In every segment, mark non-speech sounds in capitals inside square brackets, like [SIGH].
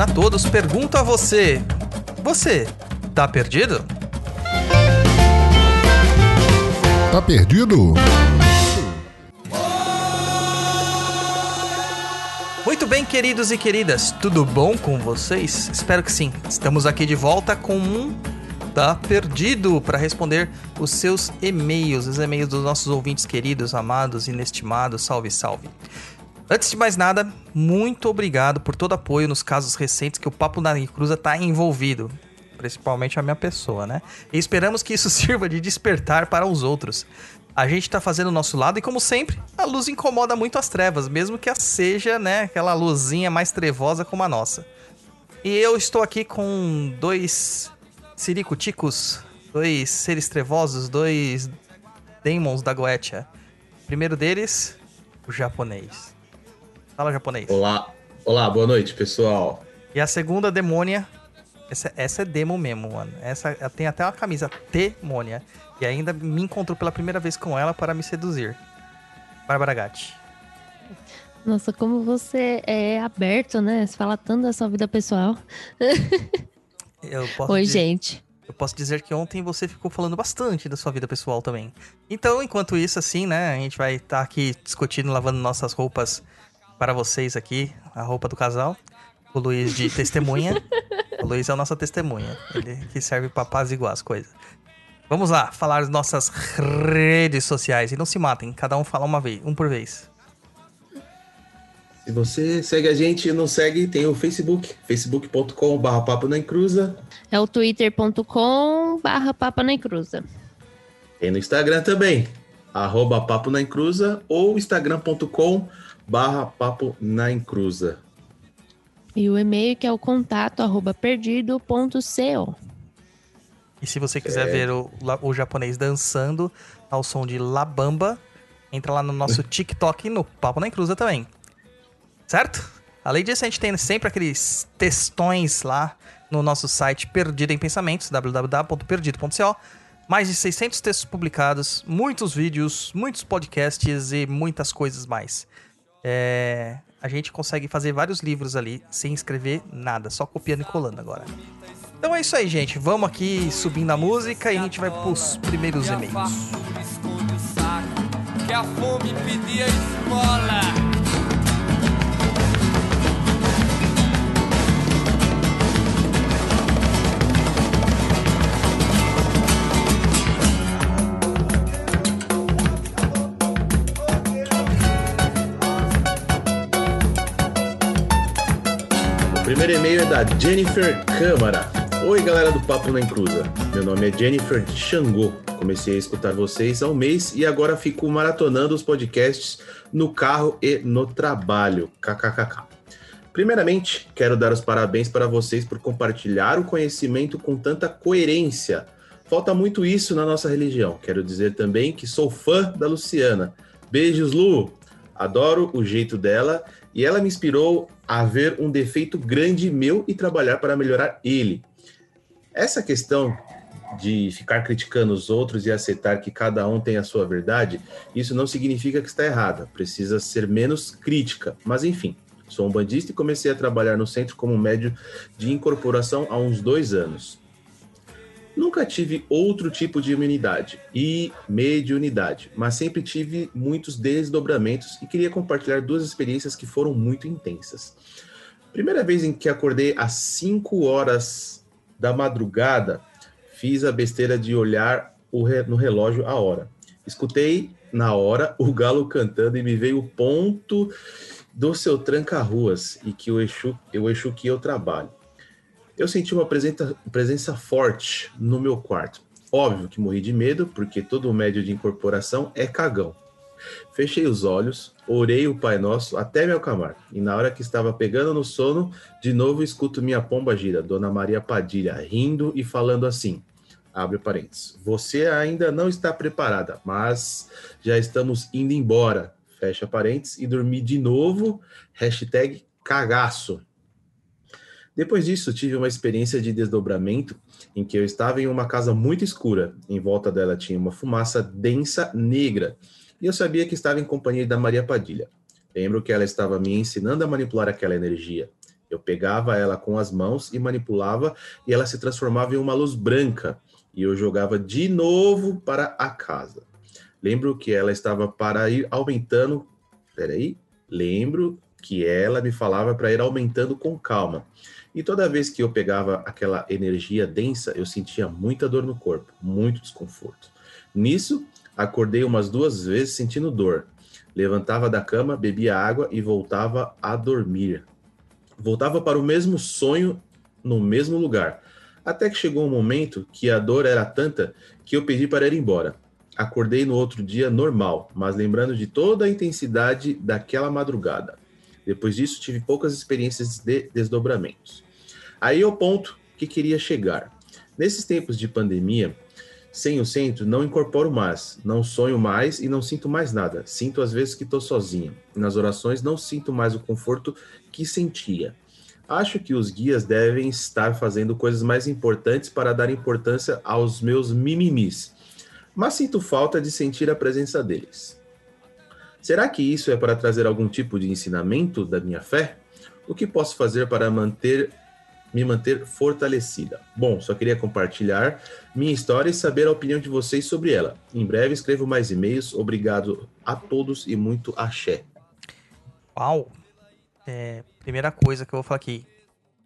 a todos, pergunto a você: você tá perdido? Tá perdido? Muito bem, queridos e queridas, tudo bom com vocês? Espero que sim. Estamos aqui de volta com um Tá Perdido para responder os seus e-mails, os e-mails dos nossos ouvintes queridos, amados, inestimados. Salve, salve. Antes de mais nada, muito obrigado por todo apoio nos casos recentes que o Papo na Cruza tá envolvido. Principalmente a minha pessoa, né? E esperamos que isso [LAUGHS] sirva de despertar para os outros. A gente tá fazendo o nosso lado e, como sempre, a luz incomoda muito as trevas, mesmo que a seja, né, aquela luzinha mais trevosa como a nossa. E eu estou aqui com dois siricuticos, dois seres trevosos, dois demons da Goetia. Primeiro deles, o japonês. Fala, japonês. Olá, olá, boa noite, pessoal. E a segunda demônia. Essa, essa é demo mesmo, mano. Essa ela tem até uma camisa demônia. E ainda me encontrou pela primeira vez com ela para me seduzir. Bárbara Gatti. Nossa, como você é aberto, né? Você fala tanto da sua vida pessoal. [LAUGHS] Eu posso Oi, dizer- gente. Eu posso dizer que ontem você ficou falando bastante da sua vida pessoal também. Então, enquanto isso, assim, né? A gente vai estar aqui discutindo, lavando nossas roupas para vocês aqui. A roupa do casal. O Luiz de testemunha. [LAUGHS] o Luiz é a nossa testemunha. Ele que serve para apaziguar as coisas. Vamos lá, falar das nossas redes sociais. E não se matem, cada um fala uma vez, um por vez. Se você segue a gente e não segue, tem o Facebook, facebook.com.br papo na encruza. É o twitter.com barra papa na cruza. Tem no Instagram também, arroba papo na encruza ou instagram.com barra papo na encruza. E o e-mail que é o contato arroba perdido.co. E se você quiser É. ver o, o japonês dançando ao som de Labamba, entra lá no nosso [LAUGHS] TikTok e no Papo na Encruza também. Certo? Além disso, a gente tem sempre aqueles textões lá no nosso site Perdido em Pensamentos, www.perdido.co. Mais de 600 textos publicados, muitos vídeos, muitos podcasts e muitas coisas mais. É, a gente consegue fazer vários livros ali sem escrever nada, só copiando e colando agora. Então é isso aí, gente. Vamos aqui subindo a música e a gente vai pros primeiros e-mails. que a fome pedia. Primeiro e-mail é da Jennifer Câmara. Oi, galera do Papo na Encruza. Meu nome é Jennifer Xangô. Comecei a escutar vocês há um mês e agora fico maratonando os podcasts no carro e no trabalho. KKKK. Primeiramente, quero dar os parabéns para vocês por compartilhar o conhecimento com tanta coerência. Falta muito isso na nossa religião. Quero dizer também que sou fã da Luciana. Beijos, Lu! Adoro o jeito dela e ela me inspirou a ver um defeito grande meu e trabalhar para melhorar ele. Essa questão de ficar criticando os outros e aceitar que cada um tem a sua verdade, isso não significa que está errada. Precisa ser menos crítica. Mas enfim, sou um bandista e comecei a trabalhar no centro como médio de incorporação há uns dois anos. Nunca tive outro tipo de imunidade e mediunidade, mas sempre tive muitos desdobramentos e queria compartilhar duas experiências que foram muito intensas. Primeira vez em que acordei às 5 horas da madrugada, fiz a besteira de olhar no relógio a hora. Escutei na hora o galo cantando e me veio o ponto do seu tranca-ruas e que o Exu, o Exu que eu trabalho. Eu senti uma presença, presença forte no meu quarto. Óbvio que morri de medo, porque todo médio de incorporação é cagão. Fechei os olhos, orei o Pai Nosso até me acalmar. E na hora que estava pegando no sono, de novo escuto minha pomba gira, Dona Maria Padilha, rindo e falando assim: abre parênteses. Você ainda não está preparada, mas já estamos indo embora. Fecha parênteses e dormi de novo. Hashtag cagaço. Depois disso, tive uma experiência de desdobramento em que eu estava em uma casa muito escura. Em volta dela tinha uma fumaça densa negra. E eu sabia que estava em companhia da Maria Padilha. Lembro que ela estava me ensinando a manipular aquela energia. Eu pegava ela com as mãos e manipulava, e ela se transformava em uma luz branca. E eu jogava de novo para a casa. Lembro que ela estava para ir aumentando. Peraí. Lembro que ela me falava para ir aumentando com calma. E toda vez que eu pegava aquela energia densa, eu sentia muita dor no corpo, muito desconforto. Nisso, acordei umas duas vezes sentindo dor. Levantava da cama, bebia água e voltava a dormir. Voltava para o mesmo sonho no mesmo lugar. Até que chegou um momento que a dor era tanta que eu pedi para ir embora. Acordei no outro dia normal, mas lembrando de toda a intensidade daquela madrugada. Depois disso, tive poucas experiências de desdobramentos. Aí é o ponto que queria chegar. Nesses tempos de pandemia, sem o centro, não incorporo mais, não sonho mais e não sinto mais nada. Sinto às vezes que estou sozinho. Nas orações, não sinto mais o conforto que sentia. Acho que os guias devem estar fazendo coisas mais importantes para dar importância aos meus mimimis, mas sinto falta de sentir a presença deles. Será que isso é para trazer algum tipo de ensinamento da minha fé? O que posso fazer para manter me manter fortalecida? Bom, só queria compartilhar minha história e saber a opinião de vocês sobre ela. Em breve escrevo mais e-mails. Obrigado a todos e muito axé. Uau! É, primeira coisa que eu vou falar aqui.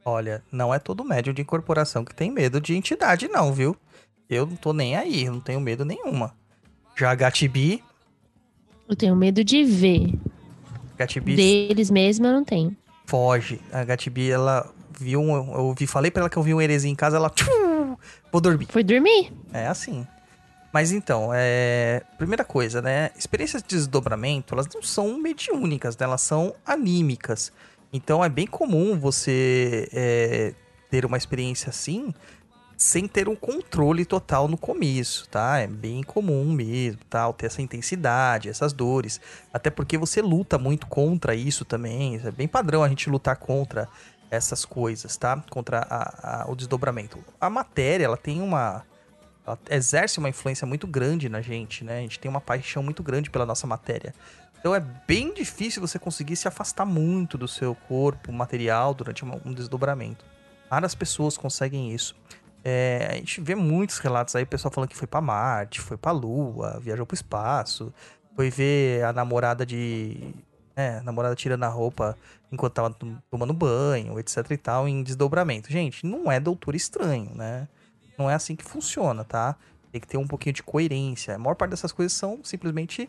Olha, não é todo médium de incorporação que tem medo de entidade, não, viu? Eu não tô nem aí, eu não tenho medo nenhuma. Já a Gatibi. Eu tenho medo de ver. Gatibi Deles mesmo eu não tenho. foge. A Gatibi, ela viu um. Eu vi, falei pra ela que eu vi um heresia em casa, ela. tchum, vou dormir. Foi dormir? É assim. Mas então, é... primeira coisa, né? Experiências de desdobramento, elas não são mediúnicas, né? Elas são anímicas. Então é bem comum você é, ter uma experiência assim sem ter um controle total no começo, tá? É bem comum mesmo, tal, ter essa intensidade, essas dores. Até porque você luta muito contra isso também. É bem padrão a gente lutar contra essas coisas, tá? Contra a- a- o desdobramento. A matéria, ela tem uma. Ela exerce uma influência muito grande na gente, né? A gente tem uma paixão muito grande pela nossa matéria. Então é bem difícil você conseguir se afastar muito do seu corpo material durante um desdobramento. Raras pessoas conseguem isso. É, a gente vê muitos relatos aí, pessoal falando que foi pra Marte, foi pra Lua, viajou pro espaço, foi ver a namorada de. É, a namorada tirando a roupa enquanto tava tom- tomando banho, etc e tal, em desdobramento. Gente, não é doutor estranho, né? Não é assim que funciona, tá? Tem que ter um pouquinho de coerência. A maior parte dessas coisas são simplesmente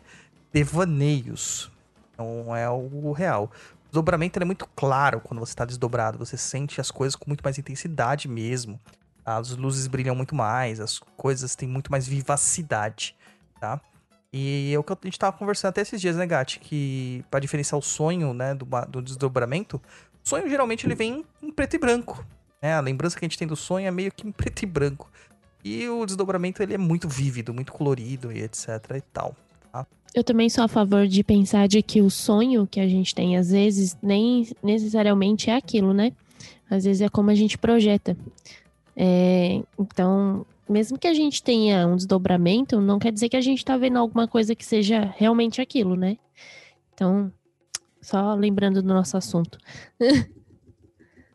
devaneios. Não é o real. Desdobramento é muito claro quando você está desdobrado. Você sente as coisas com muito mais intensidade mesmo. As luzes brilham muito mais, as coisas têm muito mais vivacidade, tá? E é o que a gente tava conversando até esses dias, né, Gati? Que pra diferenciar o sonho, né, do, do desdobramento, o sonho geralmente ele vem em preto e branco. Né? A lembrança que a gente tem do sonho é meio que em preto e branco. E o desdobramento ele é muito vívido, muito colorido e etc e tal. Eu também sou a favor de pensar de que o sonho que a gente tem, às vezes, nem necessariamente é aquilo, né? Às vezes é como a gente projeta. É, então, mesmo que a gente tenha um desdobramento, não quer dizer que a gente tá vendo alguma coisa que seja realmente aquilo, né? Então, só lembrando do nosso assunto. [LAUGHS]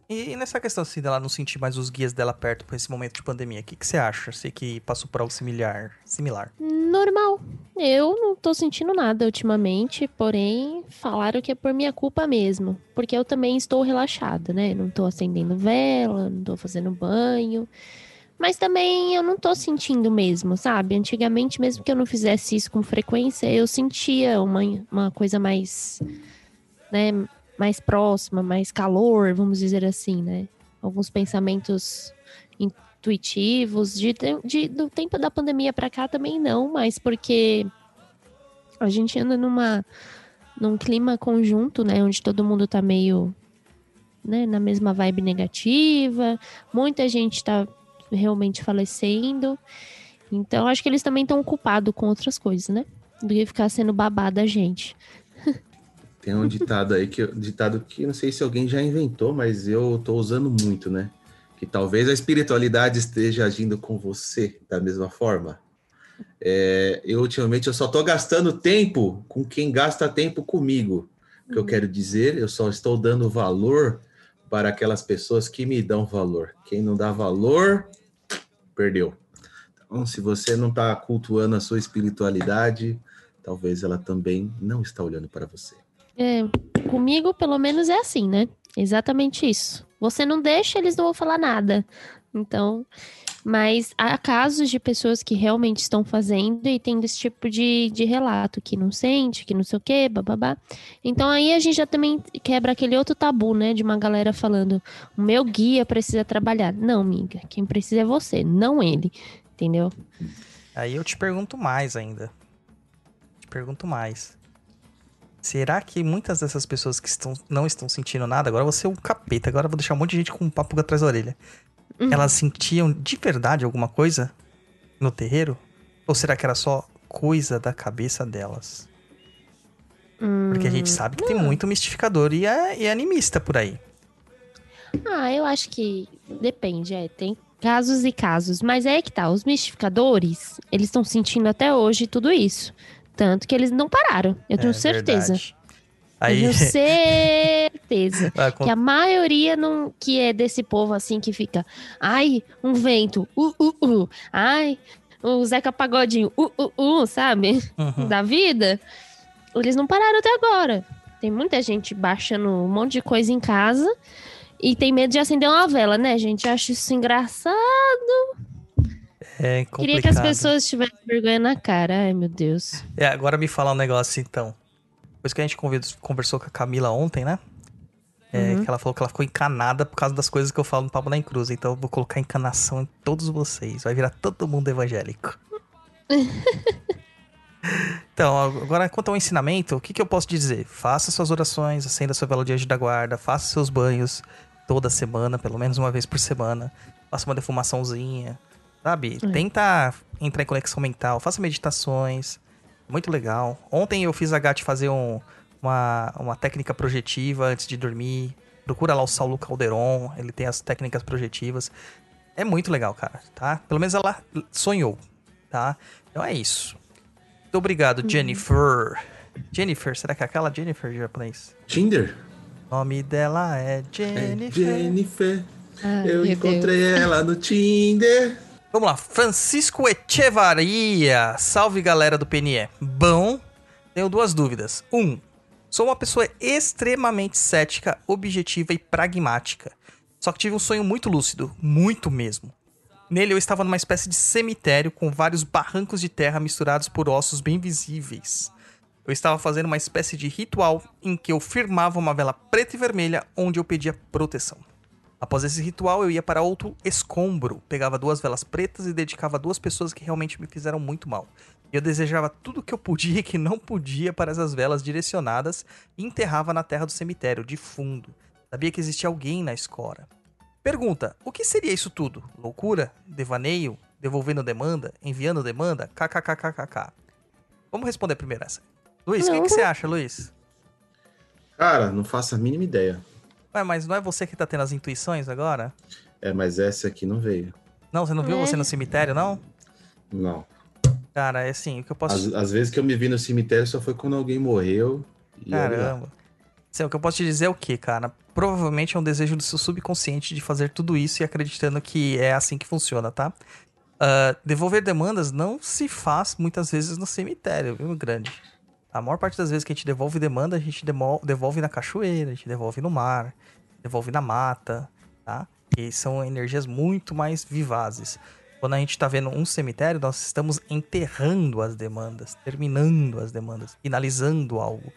E nessa questão assim dela não sentir mais os guias dela perto por esse momento de pandemia, o que, que você acha? Você que passou por algo similar, similar. Normal. Eu não tô sentindo nada ultimamente, porém, falaram que é por minha culpa mesmo. Porque eu também estou relaxada, né? Não tô acendendo vela, não tô fazendo banho. Mas também eu não tô sentindo mesmo, sabe? Antigamente, mesmo que eu não fizesse isso com frequência, eu sentia uma, uma coisa mais, né, mais próxima, mais calor, vamos dizer assim, né? Alguns pensamentos intuitivos. De, de- do tempo da pandemia pra cá também não, mas porque A gente anda numa num clima conjunto, né, onde todo mundo tá meio né, na mesma vibe negativa, muita gente tá realmente falecendo. Então, acho que eles também estão ocupados com outras coisas, né? Do que ficar sendo babada a gente. Tem um ditado aí que ditado que não sei se alguém já inventou, mas eu tô usando muito, né? Que talvez a espiritualidade esteja agindo com você da mesma forma. É, eu ultimamente eu só tô gastando tempo com quem gasta tempo comigo. O que eu quero dizer, eu só estou dando valor para aquelas pessoas que me dão valor. Quem não dá valor, perdeu. Então, se você não está cultuando a sua espiritualidade, talvez ela também não está olhando para você. É, comigo, pelo menos, é assim, né? Exatamente isso. Você não deixa, eles não vão falar nada. Então, mas há casos de pessoas que realmente estão fazendo e tendo esse tipo de, de relato, que não sente, que não sei o quê, bababá. Então aí a gente já também quebra aquele outro tabu, né? De uma galera falando, o meu guia precisa trabalhar. Não, amiga, quem precisa é você, não ele. Entendeu? Aí eu te pergunto mais ainda. Te pergunto mais. Será que muitas dessas pessoas que estão, não estão sentindo nada, agora você é um capeta, agora eu vou deixar um monte de gente com um papo atrás da orelha. Uhum. Elas sentiam de verdade alguma coisa no terreiro? Ou será que era só coisa da cabeça delas? Porque a gente sabe que tem muito mistificador e, é, e é animista por aí. Ah, eu acho que depende, é, tem casos e casos, mas é que tá, os mistificadores, eles estão sentindo até hoje tudo isso, tanto que eles não pararam, eu tenho É certeza. verdade. Eu Aí, tenho [LAUGHS] certeza que a maioria não, que é desse povo assim que fica, ai, um vento, uh, uh, uh, ai, o Zeca Pagodinho, uh, uh, uh, sabe? Uhum. da vida, eles não pararam até agora. Tem muita gente baixando um monte de coisa em casa e tem medo de acender uma vela, né, gente? Eu acho isso engraçado. é complicado. Queria que as pessoas tivessem vergonha na cara. Ai, meu Deus. É, agora me fala um negócio então. Depois que a gente conversou com a Camila ontem, né? É, Que ela falou que ela ficou encanada por causa das coisas que eu falo no Papo na Cruz. Então eu vou colocar encanação em todos vocês. Vai virar todo mundo evangélico. [LAUGHS] então, agora quanto ao ensinamento, o que, que eu posso dizer? Faça suas orações, acenda sua vela de anjo da guarda, faça seus banhos toda semana, pelo menos uma vez por semana. Faça uma defumaçãozinha, sabe? É. Tenta entrar em conexão mental, faça meditações. Muito legal. Ontem eu fiz a Gati fazer um- uma, uma técnica projetiva antes de dormir. Procura lá o Saulo Calderon, ele tem as técnicas projetivas. É muito legal, cara, tá? Pelo menos ela sonhou, tá? Então é isso. Muito obrigado, Jennifer. Jennifer, será que é aquela Jennifer de japonês? Tinder? O nome dela é É Jennifer. Jennifer. Ai, Eu encontrei ela no Tinder. Vamos lá, Francisco Echevaria. Salve galera do PNE. Bom, tenho duas dúvidas. Um, sou uma pessoa extremamente cética, objetiva e pragmática. Só que tive um sonho muito lúcido, muito mesmo. Nele eu estava numa espécie de cemitério com vários barrancos de terra misturados por ossos bem visíveis. Eu estava fazendo uma espécie de ritual em que eu firmava uma vela preta e vermelha onde eu pedia proteção. Após esse ritual, eu ia para outro escombro, pegava duas velas pretas e dedicava a duas pessoas que realmente me fizeram muito mal. E eu desejava tudo que eu podia e que não podia para essas velas direcionadas e enterrava na terra do cemitério, de fundo. Sabia que existia alguém na escora. Pergunta: o que seria isso tudo? Loucura? Devaneio? Devolvendo demanda? Enviando demanda? KKKKK. Vamos responder primeiro essa. Luiz, o que, que você acha, Luiz? Cara, não faço a mínima ideia. Ué, mas não é você que tá tendo as intuições agora? É, mas essa aqui não veio. Não, você não viu É. você no cemitério, não? Não. Cara, é assim, o que eu posso. Às, às vezes que eu me vi no cemitério só foi quando alguém morreu. E. Caramba. Assim, o que eu posso te dizer é o que, cara? Provavelmente é um desejo do seu subconsciente de fazer tudo isso e acreditando que é assim que funciona, tá? Ah, devolver demandas não se faz muitas vezes no cemitério, viu, grande? A maior parte das vezes que a gente devolve demanda, a gente devolve na cachoeira, a gente devolve no mar, devolve na mata, tá? E são energias muito mais vivazes. Quando a gente tá vendo um cemitério, nós estamos enterrando as demandas, terminando as demandas, finalizando algo.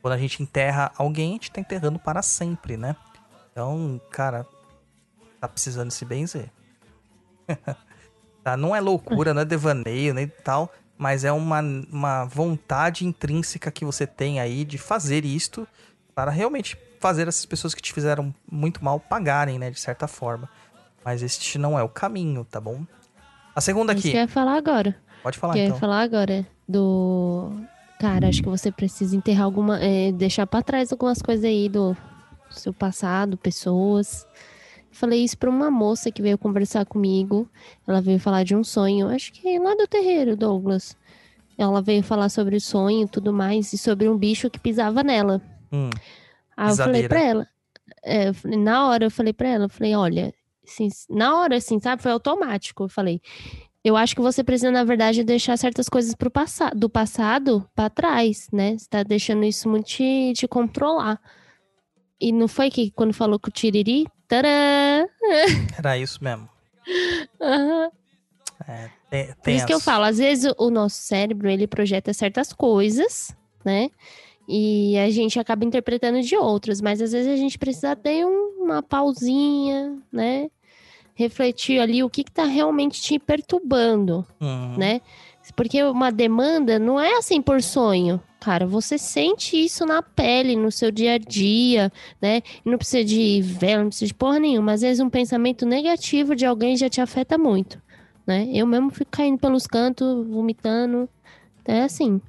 Quando a gente enterra alguém, a gente tá enterrando para sempre, né? Então, cara, tá precisando se benzer. [LAUGHS] tá? Não é loucura, não é devaneio, nem tal. Mas é uma, uma vontade intrínseca que você tem aí de fazer isto para realmente fazer essas pessoas que te fizeram muito mal pagarem, né, de certa forma. Mas este não é o caminho, tá bom? A segunda Isso aqui. que eu ia falar agora. Pode falar que eu então. ia falar agora do. Cara, acho que você precisa enterrar alguma. é, deixar pra trás algumas coisas aí do seu passado, pessoas. Falei isso pra uma moça que veio conversar comigo. Ela veio falar de um sonho, acho que lá do terreiro, Douglas. Ela veio falar sobre o sonho e tudo mais, e sobre um bicho que pisava nela. Hum, Aí eu falei pra ela. é, na hora eu falei pra ela, eu falei, olha, assim, na hora, assim, sabe, foi automático. Eu falei, eu acho que você precisa, na verdade, deixar certas coisas pro passado, do passado pra trás, né? Você tá deixando isso muito te, te controlar. E não foi que quando falou com o Tiriri? Tadã! [LAUGHS] era isso mesmo. Aham. É, Por isso que eu falo, às vezes o nosso cérebro, ele projeta certas coisas, né? E a gente acaba interpretando de outras, mas às vezes a gente precisa ter um- uma pausinha, né? Refletir ali o que, que tá realmente te perturbando, Hum, né? Porque uma demanda não é assim por sonho, cara. Você sente isso na pele, no seu dia a dia, né? Não precisa de vela, não precisa de porra nenhuma. Às vezes um pensamento negativo de alguém já te afeta muito, né? Eu mesmo fico caindo pelos cantos, vomitando. É assim.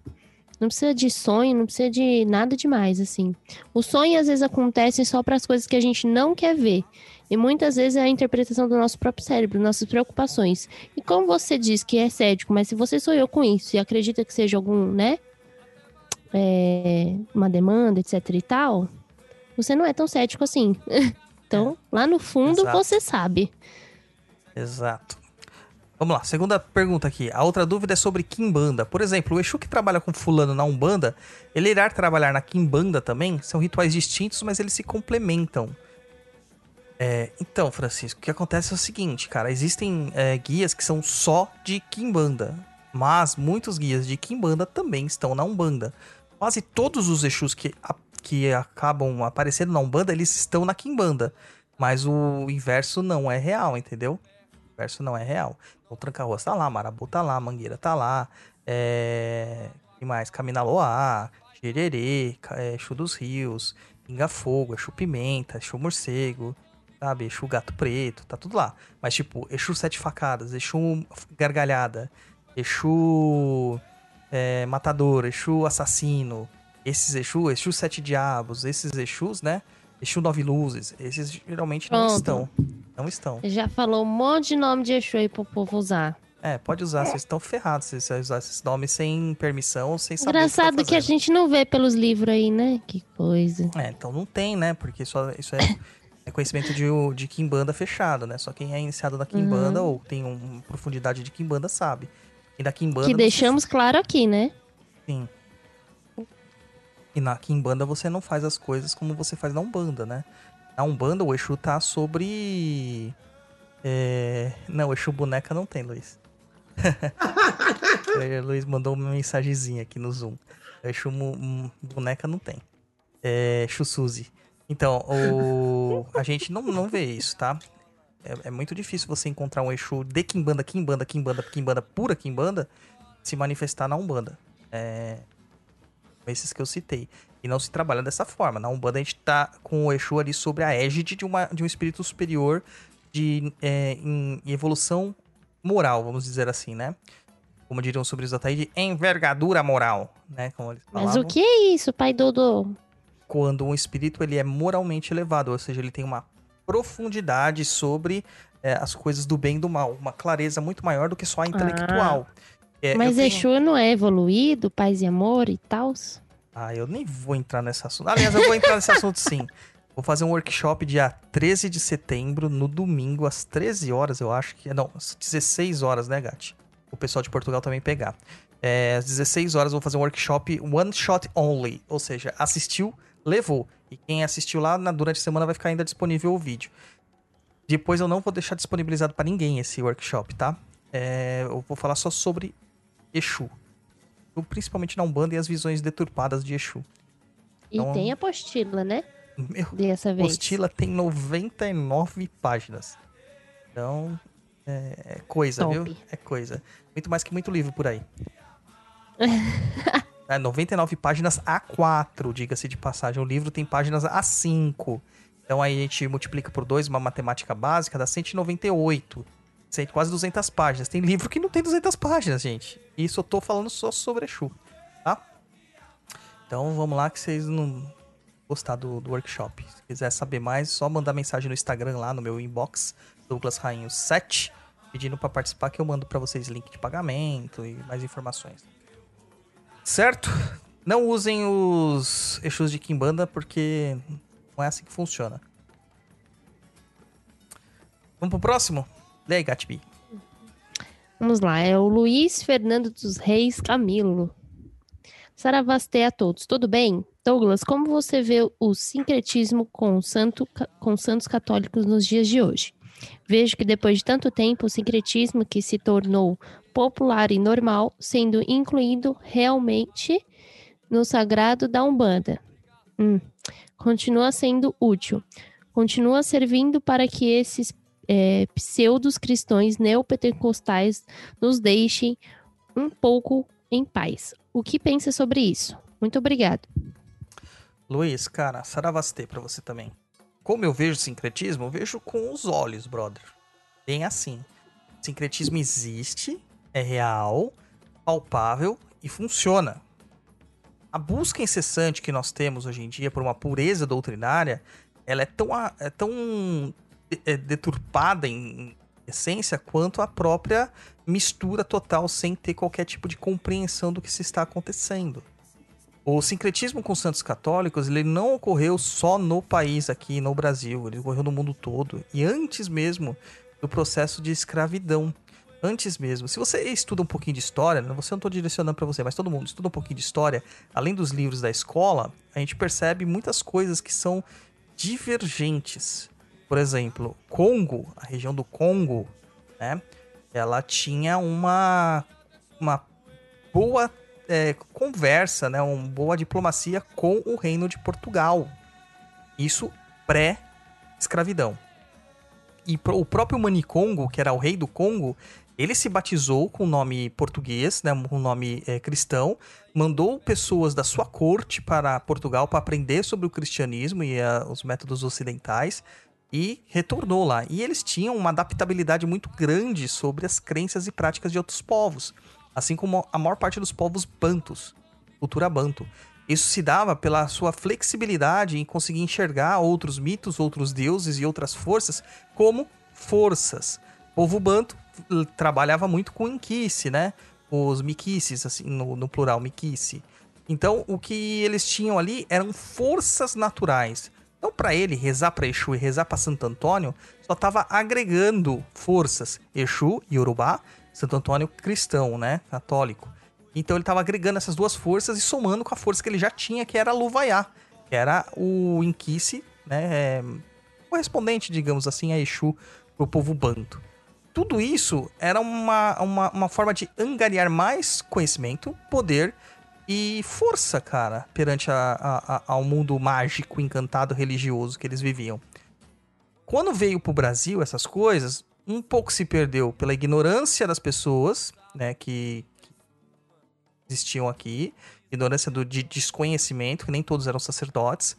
Não precisa de sonho, não precisa de nada demais, assim. O sonho às vezes acontece só para as coisas que a gente não quer ver. E muitas vezes é a interpretação do nosso próprio cérebro, nossas preocupações. E como você diz que é cético, mas se você sonhou com isso e acredita que seja algum, né? é, uma demanda, etc e tal, você não é tão cético assim. [LAUGHS] então, lá no fundo, Exato. você sabe. Exato. Vamos lá, segunda pergunta aqui. A outra dúvida é sobre Kimbanda. Por exemplo, o Exu que trabalha com fulano na Umbanda, ele irá trabalhar na Kimbanda também? São rituais distintos, mas eles se complementam. É, então, Francisco, o que acontece é o seguinte, cara. Existem é, guias que são só de Kimbanda. Mas muitos guias de Kimbanda também estão na Umbanda. Quase todos os Exus que, a- que acabam aparecendo na Umbanda, eles estão na Kimbanda. Mas o inverso não é real, entendeu? O inverso não é real. O Tranca-Ruas tá lá, Marabu tá lá, Mangueira tá lá. É... que mais? Caminaloá, Gererê, é, Exu dos Rios, Pinga Fogo, Exu Pimenta, Exu Morcego, sabe? Exu Gato Preto, tá tudo lá. Mas tipo, Exu Sete Facadas, Exu Gargalhada, Exu é, Matador, Exu Assassino, esses Exu, Exu Sete Diabos, esses Exus, né? Exu Nove Luzes, esses geralmente não Pronto. estão. Não estão. Já falou um monte de nome de Exu aí pro povo usar. É, pode usar, vocês estão ferrados se você usar esses nomes sem permissão ou sem saber o Engraçado que, que, tá a gente não vê pelos livros aí, né? Que coisa. É, então não tem, né? Porque só, isso é, [COUGHS] é conhecimento de, de Kimbanda fechado, né? Só quem é iniciado na Kimbanda ou tem um, profundidade de Kimbanda sabe. E da Kimbanda... que você- deixamos claro aqui, né? Sim. E na Kimbanda você não faz as coisas como você faz na Umbanda, né? Na Umbanda o Exu tá sobre... É... Não, o Exu boneca não tem, Luiz. [LAUGHS] É, o Luiz mandou uma mensagenzinha aqui no Zoom. O Exu boneca não tem. É... Exu Suzy. Então, o... a gente não, não vê isso, tá? É, é muito difícil você encontrar um Exu de Kimbanda, Kimbanda, Kimbanda, Kimbanda, pura Kimbanda, se manifestar na Umbanda. É, esses que eu citei. E não se trabalha dessa forma. Na Umbanda a gente tá com o Exu ali sobre a égide de, uma, de um espírito superior de é, em, evolução moral, vamos dizer assim, né? Como diriam sobre os Ataí, de envergadura moral, né? Como eles Mas o que é isso, pai Dodô? Quando um espírito ele é moralmente elevado, ou seja, ele tem uma profundidade sobre é, as coisas do bem e do mal, uma clareza muito maior do que só a intelectual. É, eu Mas tenho- Exu não é evoluído, paz e amor e tal? Ah, eu nem vou entrar nesse assunto. Aliás, eu vou entrar nesse assunto sim. Vou fazer um workshop dia 13 de setembro, no domingo, às 13 horas, eu acho que. Não, às 16 horas, né, Gati? O pessoal de Portugal também pegar. É, às 16 horas eu vou fazer um workshop one shot only. Ou seja, assistiu, levou. E quem assistiu lá na- durante a semana vai ficar ainda disponível o vídeo. Depois eu não vou deixar disponibilizado para ninguém esse workshop, tá? É, eu vou falar só sobre Exu. Principalmente na Umbanda e as visões deturpadas de Exu. E Então- tem apostila, né? Meu, Dessa vez. apostila tem 99 páginas. Então, é, é coisa, Top. viu? É coisa. Muito mais que muito livro por aí. [LAUGHS] é, 99 páginas A4, diga-se de passagem. O livro tem páginas A5. Então aí a gente multiplica por 2, uma matemática básica, dá 198. Quase 200 páginas. Tem livro que não tem 200 páginas, gente. Isso eu tô falando só sobre Exu, tá? Então vamos lá que vocês não gostar do, do workshop. Se quiser saber mais, só mandar mensagem no Instagram lá no meu inbox, Douglas Rainho 7, pedindo para participar que eu mando para vocês link de pagamento e mais informações. Certo? Não usem os Exus de Kimbanda porque não é assim que funciona. Vamos pro próximo? Lê aí, Gatbi. Vamos lá, é o Luiz Fernando dos Reis Camilo. Saravasté a todos, tudo bem? Douglas, como você vê o sincretismo com, santo, com santos católicos nos dias de hoje? Vejo que depois de tanto tempo, o sincretismo que se tornou popular e normal, sendo incluído realmente no sagrado da Umbanda. Hum, continua sendo útil. Continua servindo para que esses é, pseudos cristãos neopentecostais nos deixem um pouco em paz. O que pensa sobre isso? Muito obrigado. Luiz, cara, saravastê pra você também. Como eu vejo sincretismo, eu vejo com os olhos, brother. Bem assim. Sincretismo existe, é real, palpável e funciona. A busca incessante que nós temos hoje em dia por uma pureza doutrinária, ela é tão, é tão é, deturpada em essência quanto a própria mistura total sem ter qualquer tipo de compreensão do que se está acontecendo. O sincretismo com santos católicos ele não ocorreu só no país aqui no Brasil, ele ocorreu no mundo todo e antes mesmo do processo de escravidão. Antes mesmo, se você estuda um pouquinho de história, você não estou direcionando para você, mas todo mundo estuda um pouquinho de história, além dos livros da escola, a gente percebe muitas coisas que são divergentes. Por exemplo, Congo, a região do Congo, né? Ela tinha uma uma boa é, conversa, né, uma boa diplomacia com o reino de Portugal. Isso pré-escravidão. E o próprio Manicongo, que era o rei do Congo, ele se batizou com o nome português, né, um nome é, cristão, mandou pessoas da sua corte para Portugal para aprender sobre o cristianismo e a, os métodos ocidentais e retornou lá. E eles tinham uma adaptabilidade muito grande sobre as crenças e práticas de outros povos assim como a maior parte dos povos bantus, cultura banto. Isso se dava pela sua flexibilidade em conseguir enxergar outros mitos, outros deuses e outras forças como forças. O povo banto trabalhava muito com inquice, né? Os miquices, assim, no, no plural, miquice. Então, o que eles tinham ali eram forças naturais. Então, para ele, rezar para Exu e rezar para Santo Antônio só estava agregando forças. Exu Urubá Santo Antônio cristão, né? Católico. Então ele estava agregando essas duas forças e somando com a força que ele já tinha, que era Luvaiá, que era o Inquice, né? É, correspondente, digamos assim, a Exu pro povo banto. Tudo isso era uma, uma, uma forma de angariar mais conhecimento, poder e força, cara, perante a, a, a, ao mundo mágico, encantado, religioso que eles viviam. Quando veio pro Brasil essas coisas, um pouco se perdeu pela ignorância das pessoas, né, que, que existiam aqui, ignorância do, de desconhecimento, que nem todos eram sacerdotes,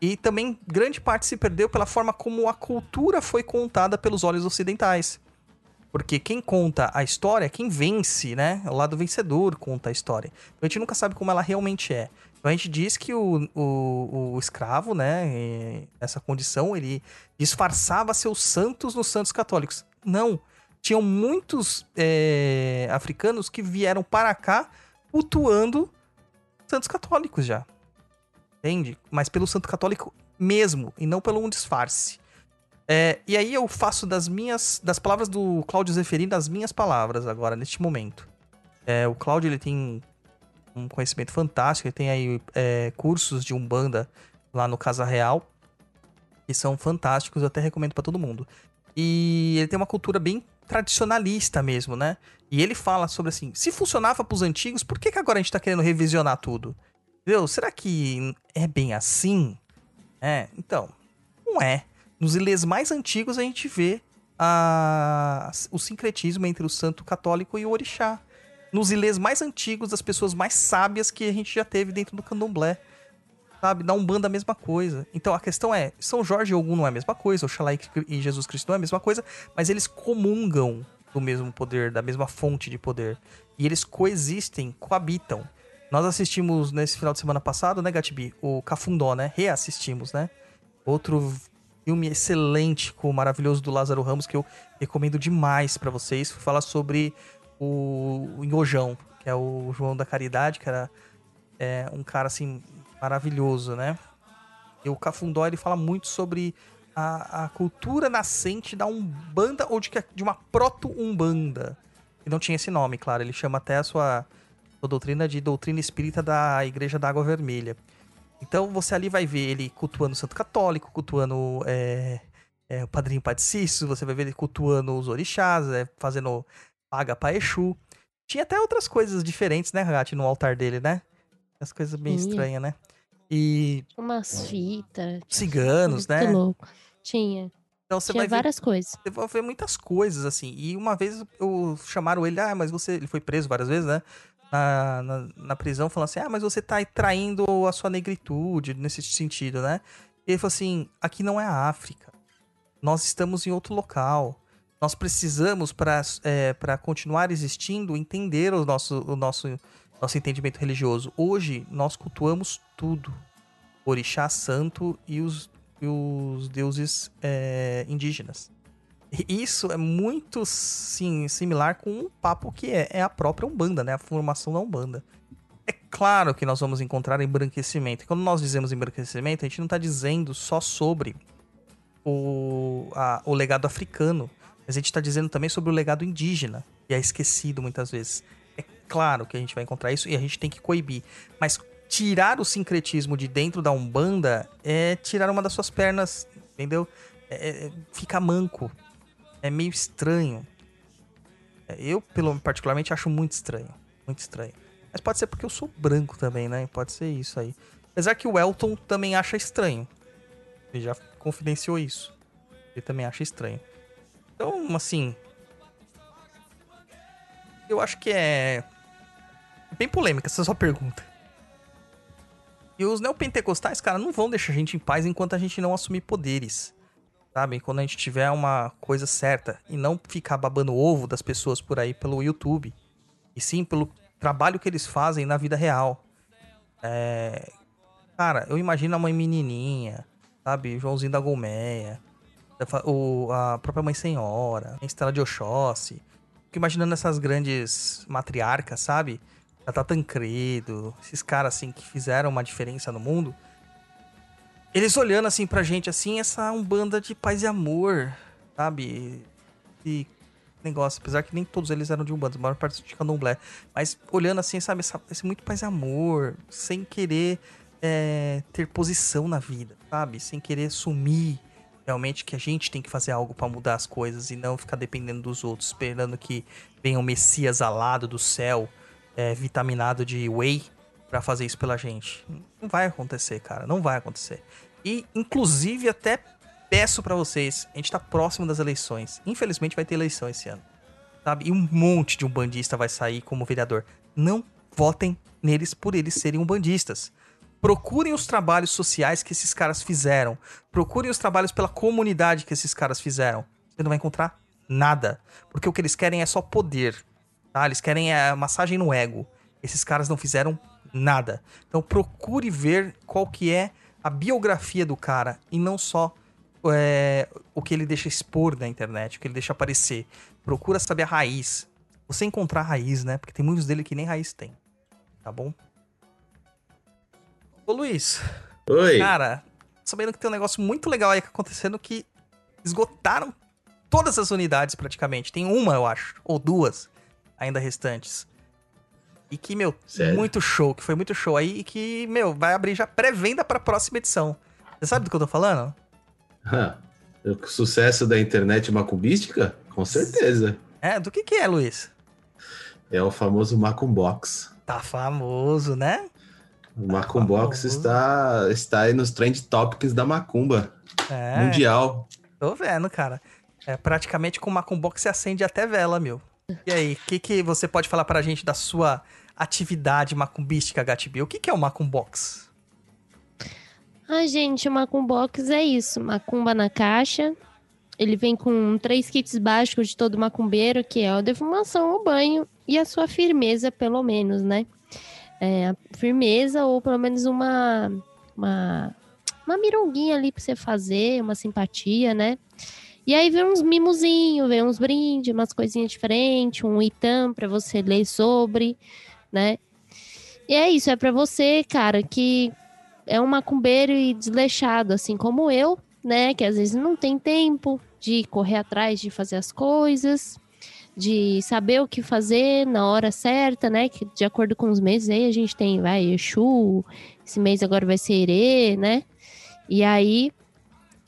e também grande parte se perdeu pela forma como a cultura foi contada pelos olhos ocidentais. Porque quem conta a história, quem vence, né? O lado vencedor conta a história. Então a gente nunca sabe como ela realmente é. Então a gente diz que o, o, o escravo, né, nessa condição, ele disfarçava seus santos nos santos católicos. Não. Tinham muitos é, africanos que vieram para cá cultuando santos católicos já. Entende? Mas pelo santo católico mesmo, e não pelo um disfarce. É, e aí eu faço das minhas, das palavras do Cláudio Zeferino, das minhas palavras agora, neste momento. É, o Cláudio, ele tem um conhecimento fantástico. Ele tem aí é, cursos de Umbanda lá no Casa Real, que são fantásticos, eu até recomendo para todo mundo. E ele tem uma cultura bem tradicionalista mesmo, né? E ele fala sobre assim, se funcionava para os antigos, por que, que agora a gente tá querendo revisionar tudo? Entendeu? Será que é bem assim? É, então, não é. Nos ilês mais antigos a gente vê a, o sincretismo entre o santo católico e o orixá. nos ilês mais antigos das pessoas mais sábias que a gente já teve dentro do candomblé. Sabe? Da Umbanda a mesma coisa. Então a questão é, São Jorge e Ogum não é a mesma coisa, Oxalá e Jesus Cristo não é a mesma coisa, mas eles comungam do mesmo poder, da mesma fonte de poder. E eles coexistem, coabitam. Nós assistimos nesse final de semana passado, né, Gatibi? O Cafundó, né? Reassistimos, né? Outro filme excelente com o maravilhoso do Lázaro Ramos que eu recomendo demais para vocês. Fala sobre o, o Inhojão, que é o João da Caridade, que era é, um cara assim maravilhoso, né? E o Cafundó ele fala muito sobre a, a cultura nascente da Umbanda ou de, de uma proto-Umbanda. E não tinha esse nome, claro. Ele chama até a sua, sua doutrina de doutrina espírita da Igreja da Água Vermelha. Então você ali vai ver ele cultuando o Santo Católico, cultuando é, é, o Padrinho Padecício, você vai ver ele cultuando os orixás, é, fazendo paga pra Exu. Tinha até outras coisas diferentes, né, Rat, no altar dele, né? As coisas bem estranhas, né? E. Umas fitas. Ciganos, Muito né? louco. Tinha. Então você Tinha vai ver, várias coisas. você vai ver muitas coisas, assim. E uma vez eu chamaram ele, ah, mas você. Ele foi preso várias vezes, né? Na, na, na prisão, falando assim, ah, mas você tá traindo a sua negritude, nesse sentido, né? E ele falou assim: aqui não é a África. Nós estamos em outro local. Nós precisamos, para é, continuar existindo, entender o nosso, o nosso, nosso entendimento religioso. Hoje, nós cultuamos tudo. Orixá, santo e os, e os deuses é, indígenas. Isso é muito, sim, similar com um papo que é, é a própria Umbanda, né? A formação da Umbanda. É claro que nós vamos encontrar embranquecimento. Quando nós dizemos embranquecimento, a gente não está dizendo só sobre o, a- o legado africano, mas a gente está dizendo também sobre o legado indígena, que é esquecido muitas vezes. É claro que a gente vai encontrar isso e a gente tem que coibir. Mas tirar o sincretismo de dentro da Umbanda é tirar uma das suas pernas, entendeu? É, é- fica manco. É meio estranho. É, Eu, pelo particularmente, acho muito estranho. Muito estranho. Mas pode ser porque eu sou branco também, né? Pode ser isso aí. Apesar que o Elton também acha estranho. Ele já confidenciou isso. Ele também acha estranho. Então, assim. Eu acho que é. Bem polêmica essa sua pergunta. E os neopentecostais, cara, não vão deixar a gente em paz enquanto a gente não assumir poderes. Sabe? Quando a gente tiver uma coisa certa. E não ficar babando ovo das pessoas por aí pelo YouTube. E sim pelo trabalho que eles fazem na vida real. É. Cara, eu imagino a mãe menininha, sabe? Joãozinho da Golmeia. O, a própria Mãe Senhora, a Estela de Oxóssi. Fico imaginando essas grandes matriarcas, sabe? Tata Tancredo, esses caras assim que fizeram uma diferença no mundo. Eles olhando assim pra gente, assim, essa umbanda de paz e amor, sabe? E negócio, apesar que nem todos eles eram de umbanda, a maior parte de candomblé. Mas olhando assim, sabe, essa- esse muito paz e amor, sem querer é, ter posição na vida, sabe? Sem querer sumir realmente que a gente tem que fazer algo pra mudar as coisas e não ficar dependendo dos outros, esperando que venha um Messias alado do céu, é, vitaminado de whey, pra fazer isso pela gente. Não vai acontecer, cara, não vai acontecer. E, inclusive, até peço pra vocês, a gente tá próximo das eleições. Infelizmente vai ter eleição esse ano. Sabe? E um monte de um bandista vai sair como vereador. Não votem neles por eles serem umbandistas. Procurem os trabalhos sociais que esses caras fizeram. Procurem os trabalhos pela comunidade que esses caras fizeram. Você não vai encontrar nada. Porque o que eles querem é só poder. Tá? Eles querem a massagem no ego. Esses caras não fizeram nada. Então procure ver qual que é a biografia do cara e não só é, o que ele deixa expor na internet, o que ele deixa aparecer. Procura saber a raiz. Você encontrar a raiz, né? Porque tem muitos dele que nem raiz tem. Tá bom? Ô Luiz, Oi. cara, sabendo que tem um negócio muito legal aí acontecendo que esgotaram todas as unidades praticamente. Tem uma, eu acho, ou duas ainda restantes. E que, meu, Sério? muito show, que foi muito show aí e que, meu, vai abrir já pré-venda pra próxima edição. Você sabe do que eu tô falando? Ah, o sucesso da internet macumbística? Com certeza. É, do que que é, Luiz? É o famoso Macumbox. Tá famoso, né? O Macumbox famoso. está, está aí nos trend topics da Macumba É, Mundial. tô vendo, cara. É praticamente com o Macumbox você acende até vela, meu. E aí, o que, que você pode falar pra gente da sua atividade macumbística, Gatibi? O que, que é o Macumbox? Ah, gente, o Macumbox é isso. Macumba na caixa. Ele vem com três kits básicos de todo macumbeiro, que é a defumação, o banho e a sua firmeza, pelo menos, né? É, firmeza ou pelo menos uma, uma, uma mironguinha ali pra você fazer, uma simpatia, né? E aí vem uns mimozinhos, vem uns brindes, umas coisinhas diferentes, um itam pra você ler sobre, né? E é isso, é pra você, cara, que é um macumbeiro e desleixado, assim como eu, né? Que às vezes não tem tempo de correr atrás de fazer as coisas, de saber o que fazer na hora certa, né? Que de acordo com os meses aí a gente tem, vai, Exu, esse mês agora vai ser Herê, né? E aí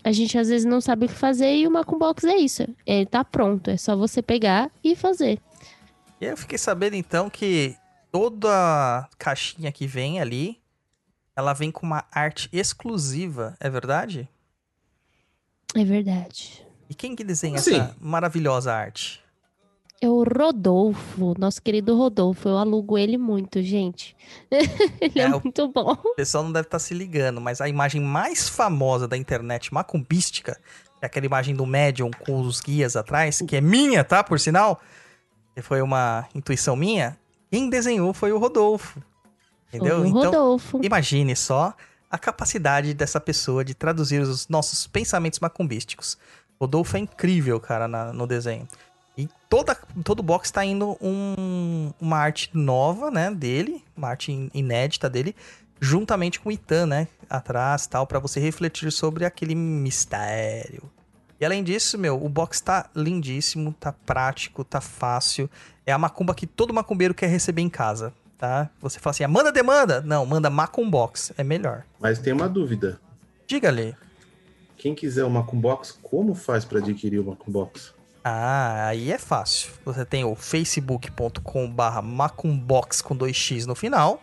a gente às vezes não sabe o que fazer e o Macumbox é isso. Ele tá pronto, é só você pegar e fazer. E eu fiquei sabendo então que toda caixinha que vem ali, ela vem com uma arte exclusiva, é verdade? É verdade. E quem que desenha Sim. essa maravilhosa arte? É o Rodolfo, nosso querido Rodolfo. Eu alugo ele muito, gente. [LAUGHS] ele é, É, muito bom. O [LAUGHS] pessoal não deve estar se ligando, mas a imagem mais famosa da internet macumbística é aquela imagem do médium com os guias atrás, que é minha, tá? Por sinal, que foi uma intuição minha. Quem desenhou foi o Rodolfo. Entendeu? Foi o Então, Rodolfo. imagine só a capacidade dessa pessoa de traduzir os nossos pensamentos macumbísticos. Rodolfo é incrível, cara, na- no desenho. Toda, todo box tá indo um- uma arte nova, né, dele, uma arte in- inédita dele, juntamente com o Itan, né, atrás tal, pra você refletir sobre aquele mistério. E além disso, meu, o box tá lindíssimo, tá prático, tá fácil. É a macumba que todo macumbeiro quer receber em casa, tá? Você fala assim, ah, manda demanda? Não, manda macumbox, é melhor. Mas tem uma dúvida. Diga-lhe. Quem quiser o Macumbox, como faz para adquirir o Macumbox? Ah, aí é fácil. Você tem o facebook.com barra macumbox com 2x no final.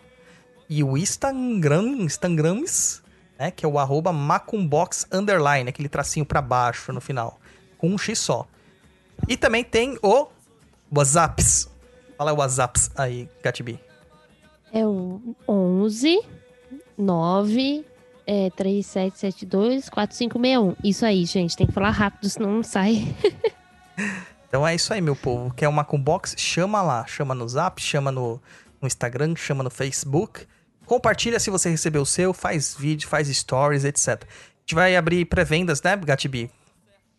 E o Instagram, Instagrams, né? Que é o arroba macumbox underline, aquele tracinho pra baixo no final. Com um x só. E também tem o WhatsApps. Fala o WhatsApps aí, Gatibi. É o 11 9 é, 3772 4561. Isso aí, gente. Tem que falar rápido, senão não sai. [LAUGHS] Então é isso aí, meu povo. Quer uma Macumbox? Chama lá. Chama no Zap, chama no, no Instagram, chama no Facebook. Compartilha se você recebeu o seu, faz vídeo, faz stories, etc. A gente vai abrir pré-vendas, né, Gatibi?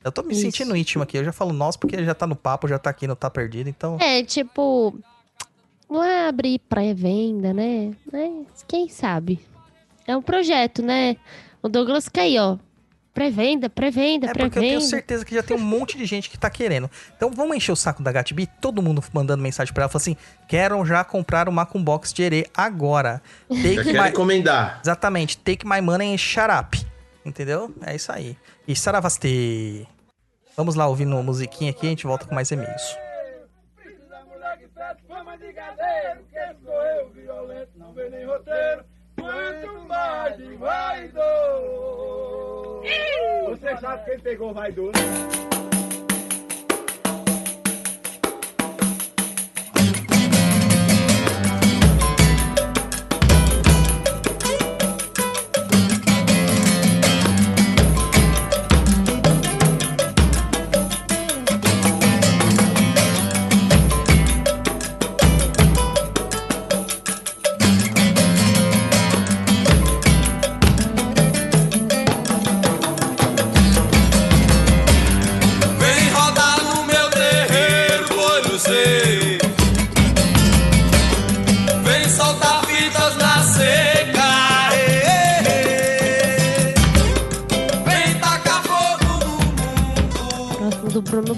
Eu tô me Isso. sentindo íntimo aqui. Eu já falo nós porque já tá no papo, já tá aqui, não tá perdido. Então, É, tipo. Não é abrir pré-venda, né? Mas quem sabe? É um projeto, né? O Douglas caiu, ó. Pré-venda, pré-venda, é porque eu tenho pré-venda. certeza que já tem um monte de gente que tá querendo. Então vamos encher o saco da Gatibi, todo mundo mandando mensagem pra ela, falando assim: quero já comprar o Macumbox de Herê agora. Já Take quero my, encomendar. Exatamente, take my money and shut up. Entendeu? É isso aí. E Saravaste. Vamos lá ouvir uma musiquinha aqui e a gente volta com mais e-mails. Quanto mais de vaidoso. Você sabe quem pegou vaidoso? Vem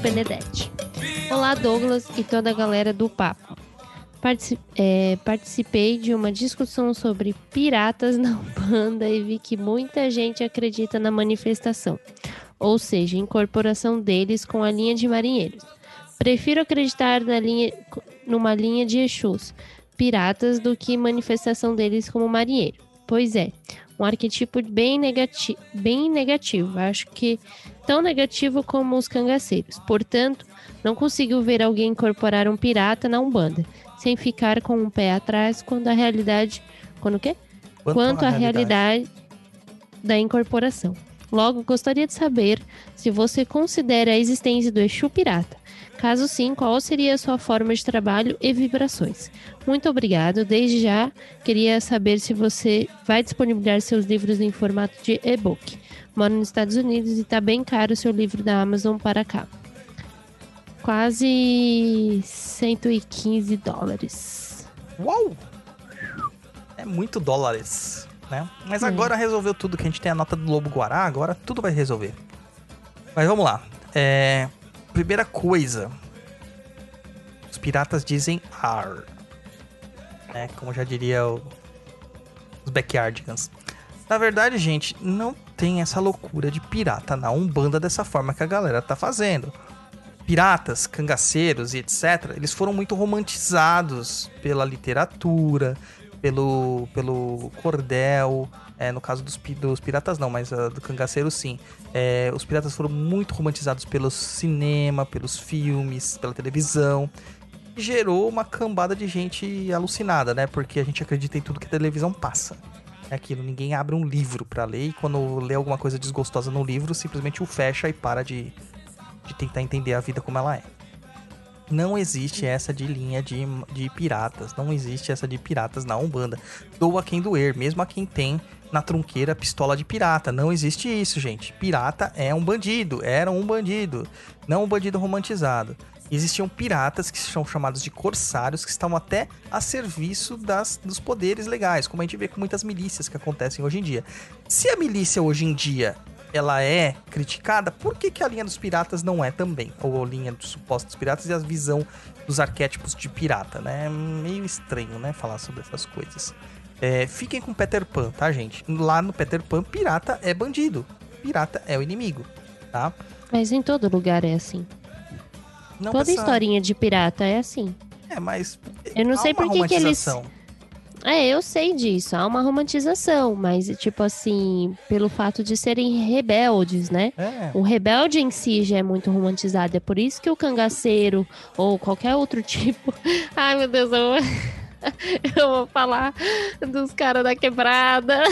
Benedetti. Olá, Douglas e toda a galera do Papo. Partici- é, participei de uma discussão sobre piratas na Umbanda e vi que muita gente acredita na manifestação, ou seja, incorporação deles com a linha de marinheiros. Prefiro acreditar na linha, numa linha de Exus, piratas, do que manifestação deles como marinheiro. Pois é, um arquetipo bem, negati bem negativo. Acho que tão negativo como os cangaceiros. Portanto, não consigo ver alguém incorporar um pirata na Umbanda, sem ficar com um pé atrás quando a realidade. Quando o quê? Quanto, à realidade da incorporação. Logo, gostaria de saber se você considera a existência do Exu Pirata. Caso sim, qual seria a sua forma de trabalho e vibrações? Muito obrigado. Desde já, queria saber se você vai disponibilizar seus livros em formato de e-book. Moro nos Estados Unidos e está bem caro o seu livro da Amazon para cá. Quase 115 dólares. Uau! É muito dólares, né? Mas Hum. agora resolveu tudo, que a gente tem a nota do Lobo Guará, agora tudo vai resolver. Mas vamos lá. É, Primeira coisa. Os piratas dizem ar. Né? Como já diria o- os backyardigans. Na verdade, gente, não tem essa loucura de pirata na Umbanda dessa forma que a galera tá fazendo. Piratas, cangaceiros e etc., eles foram muito romantizados pela literatura, pelo, pelo cordel, é, no caso dos, dos piratas não, mas ah, do cangaceiro sim. É, os piratas foram muito romantizados pelo cinema, pelos filmes, pela televisão. Gerou uma cambada de gente alucinada, né? Porque a gente acredita em tudo que a televisão passa. É aquilo, ninguém abre um livro pra ler e quando lê alguma coisa desgostosa no livro, simplesmente o fecha e para de, de tentar entender a vida como ela é. Não existe essa de linha de, de piratas. Não existe essa de piratas na Umbanda. Doa quem doer, mesmo a quem tem na trunqueira pistola de pirata. Não existe isso, gente. Pirata é um bandido. Era um bandido. Não um bandido romantizado. Existiam piratas que são chamados de corsários, que estavam até a serviço das, dos poderes legais, como a gente vê com muitas milícias que acontecem hoje em dia. Se a milícia hoje em dia ela é criticada, por que, que a linha dos piratas não é também? Ou a linha dos supostos piratas e a visão dos arquétipos de pirata, né? É meio estranho, né? Falar sobre essas coisas. É, fiquem com Peter Pan, tá, gente? Lá no Peter Pan, pirata é bandido. Pirata é o inimigo, tá? Mas em todo lugar é assim. Não Toda essa- historinha de pirata é assim. É, mas. Eu não sei por que eles-. É, eu sei disso. Há uma romantização, mas, tipo assim, pelo fato de serem rebeldes, né? É. O rebelde em si já é muito romantizado. É por isso que o cangaceiro ou qualquer outro [LAUGHS] tipo. Ai, meu Deus, eu vou, [LAUGHS] eu vou falar dos caras da quebrada.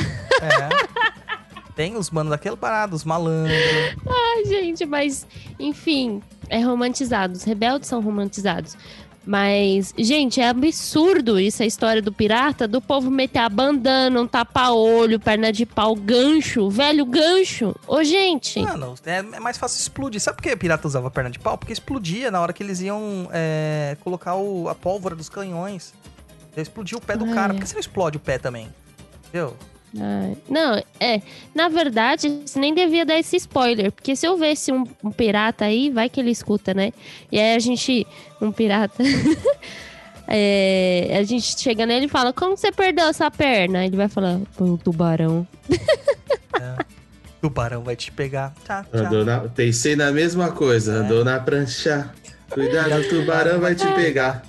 É. Tem os manos daquele parado, os malandros. Ai, gente, mas, enfim, é romantizado. Os rebeldes são romantizados. Mas, gente, é absurdo isso, a história do pirata, do povo meter a bandana, um tapa-olho, perna de pau, gancho, velho gancho. Ô, gente, Mano, é, é mais fácil explodir. Sabe por que pirata usava perna de pau? Porque explodia na hora que eles iam é, colocar o- a pólvora dos canhões. Ia explodir o pé do Ah, cara. é. Por que você não explode o pé também? Entendeu? Ai, Não, é. Na verdade, você nem devia dar esse spoiler. Porque se eu vesse um, um pirata aí, vai que ele escuta, né? E aí a gente. Um pirata. [LAUGHS] é, a gente chega nele e fala: Como você perdeu essa perna? Ele vai falar: Foi um tubarão. [LAUGHS] Tubarão vai te pegar. Tchau, tchau. Andou na... Pensei na mesma coisa, É. andou na prancha. Cuidado, o tubarão vai te pegar.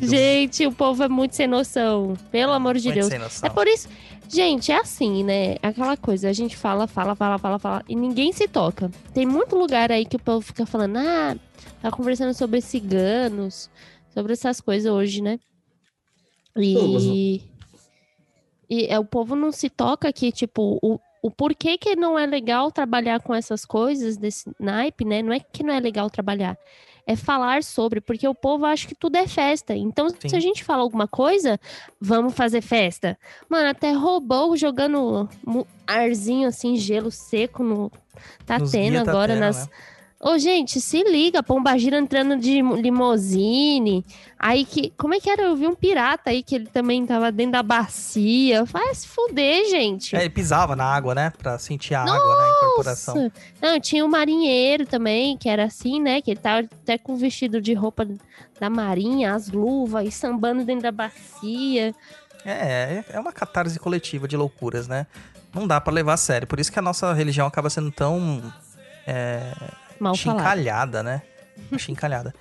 Gente, o povo é muito sem noção. Pelo amor de Muito Deus. sem noção. É por isso. Gente, é assim, né? Aquela coisa, a gente fala, fala, fala, fala, fala, e ninguém se toca. Tem muito lugar aí que o povo fica falando, ah, tá conversando sobre ciganos, sobre essas coisas hoje, né? E. E é, o povo não se toca que, tipo, o, o porquê que não é legal trabalhar com essas coisas desse naipe, né? Não é que não é legal trabalhar. É falar sobre, porque o povo acha que tudo é festa. Então, Sim. se a gente fala alguma coisa, vamos fazer festa. Mano, até roubou jogando arzinho assim, gelo seco no. Tá Nos tendo tá agora tendo, nas. né? Ô, gente, se liga, Pombagira entrando de limousine. Aí que. Como é que era? Eu vi um pirata aí que ele também tava dentro da bacia. Se fuder, gente. É, ele pisava na água, né? Pra sentir a água, né? A incorporação. Nossa. Não, tinha um marinheiro também, que era assim, né? Que ele tava até com o vestido de roupa da marinha, as luvas, e sambando dentro da bacia. É, é uma catarse coletiva de loucuras, né? Não dá pra levar a sério. Por isso que a nossa religião acaba sendo tão Mal falado. chincalhada, né? Chincalhada.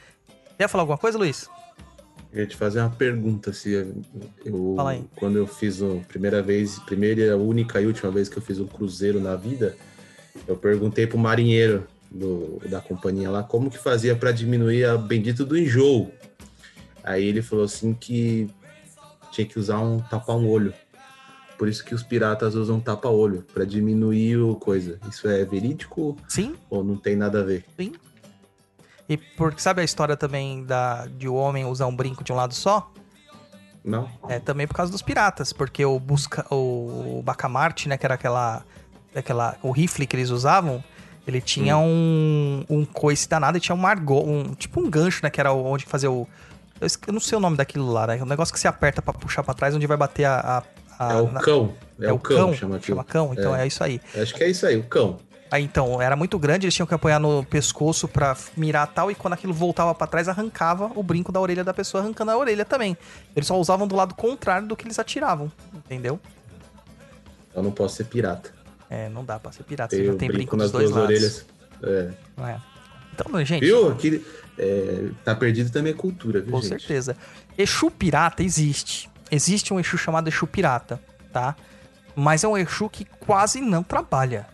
Quer falar alguma coisa, Luiz? Eu ia te fazer uma pergunta se eu, Fala aí. quando eu fiz a primeira vez, primeira e a única e última vez que eu fiz um cruzeiro na vida, eu perguntei pro marinheiro do- da companhia lá como que fazia para diminuir a bendito do enjoo. Aí ele falou assim que tinha que usar um tapa um olho. Por isso que os piratas usam tapa-olho para diminuir o coisa. Isso é verídico Sim, ou não tem nada a ver? e porque sabe a história também da, de o homem usar um brinco de um lado só? Não? É também por causa dos piratas, porque o busca o Bacamarte, né, que era aquela aquela o rifle que eles usavam, ele tinha um um coice danado e tinha um argo, um tipo um gancho, né, que era onde fazia o eu, não sei o nome daquilo lá, né? O negócio que você aperta pra puxar pra trás, onde vai bater a. a- a- é o cão. É, o cão, chama aquilo. chama cão, então é. isso aí. Acho que é isso aí, o cão. Aí então, era muito grande, eles tinham que apoiar no pescoço pra mirar tal, e quando aquilo voltava pra trás, arrancava o brinco da orelha da pessoa, arrancando a orelha também. Eles só usavam do lado contrário do que eles atiravam, entendeu? Eu não posso ser pirata. É, não dá pra ser pirata, você já tem brinco brinco dos nas dois duas lados. orelhas. É. É? Então, gente, Viu? Aqui, é, tá perdido também é cultura, viu, com gente? certeza. Exu pirata existe. Existe um Exu chamado Exu pirata, tá? Mas é um Exu que quase não trabalha.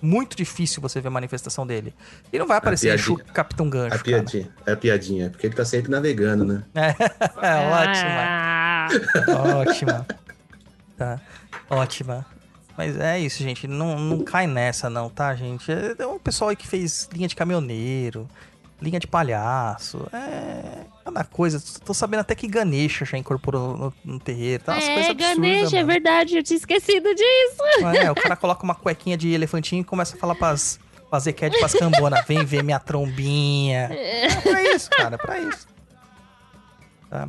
Muito difícil você ver a manifestação dele. E não vai aparecer Exu piadinha. Capitão Gancho, A cara. piadinha. É a piadinha. É porque ele tá sempre navegando, né? [LAUGHS] É, ótima. Ótima. Tá. Ótima. Mas é isso, gente. Não, não cai nessa, não, tá, gente? É é um pessoal aí que fez linha de caminhoneiro, linha de palhaço. É. Cada coisa. Tô sabendo até que Ganesha já incorporou no, no terreiro. Tá umas coisas é, absurdas. Ganesha, é verdade, eu tinha esquecido disso. É, o cara coloca uma cuequinha de elefantinho e começa a falar pras, pras Zequete, pras cambona. Vem ver minha trombinha. É pra isso, cara, pra isso. Tá?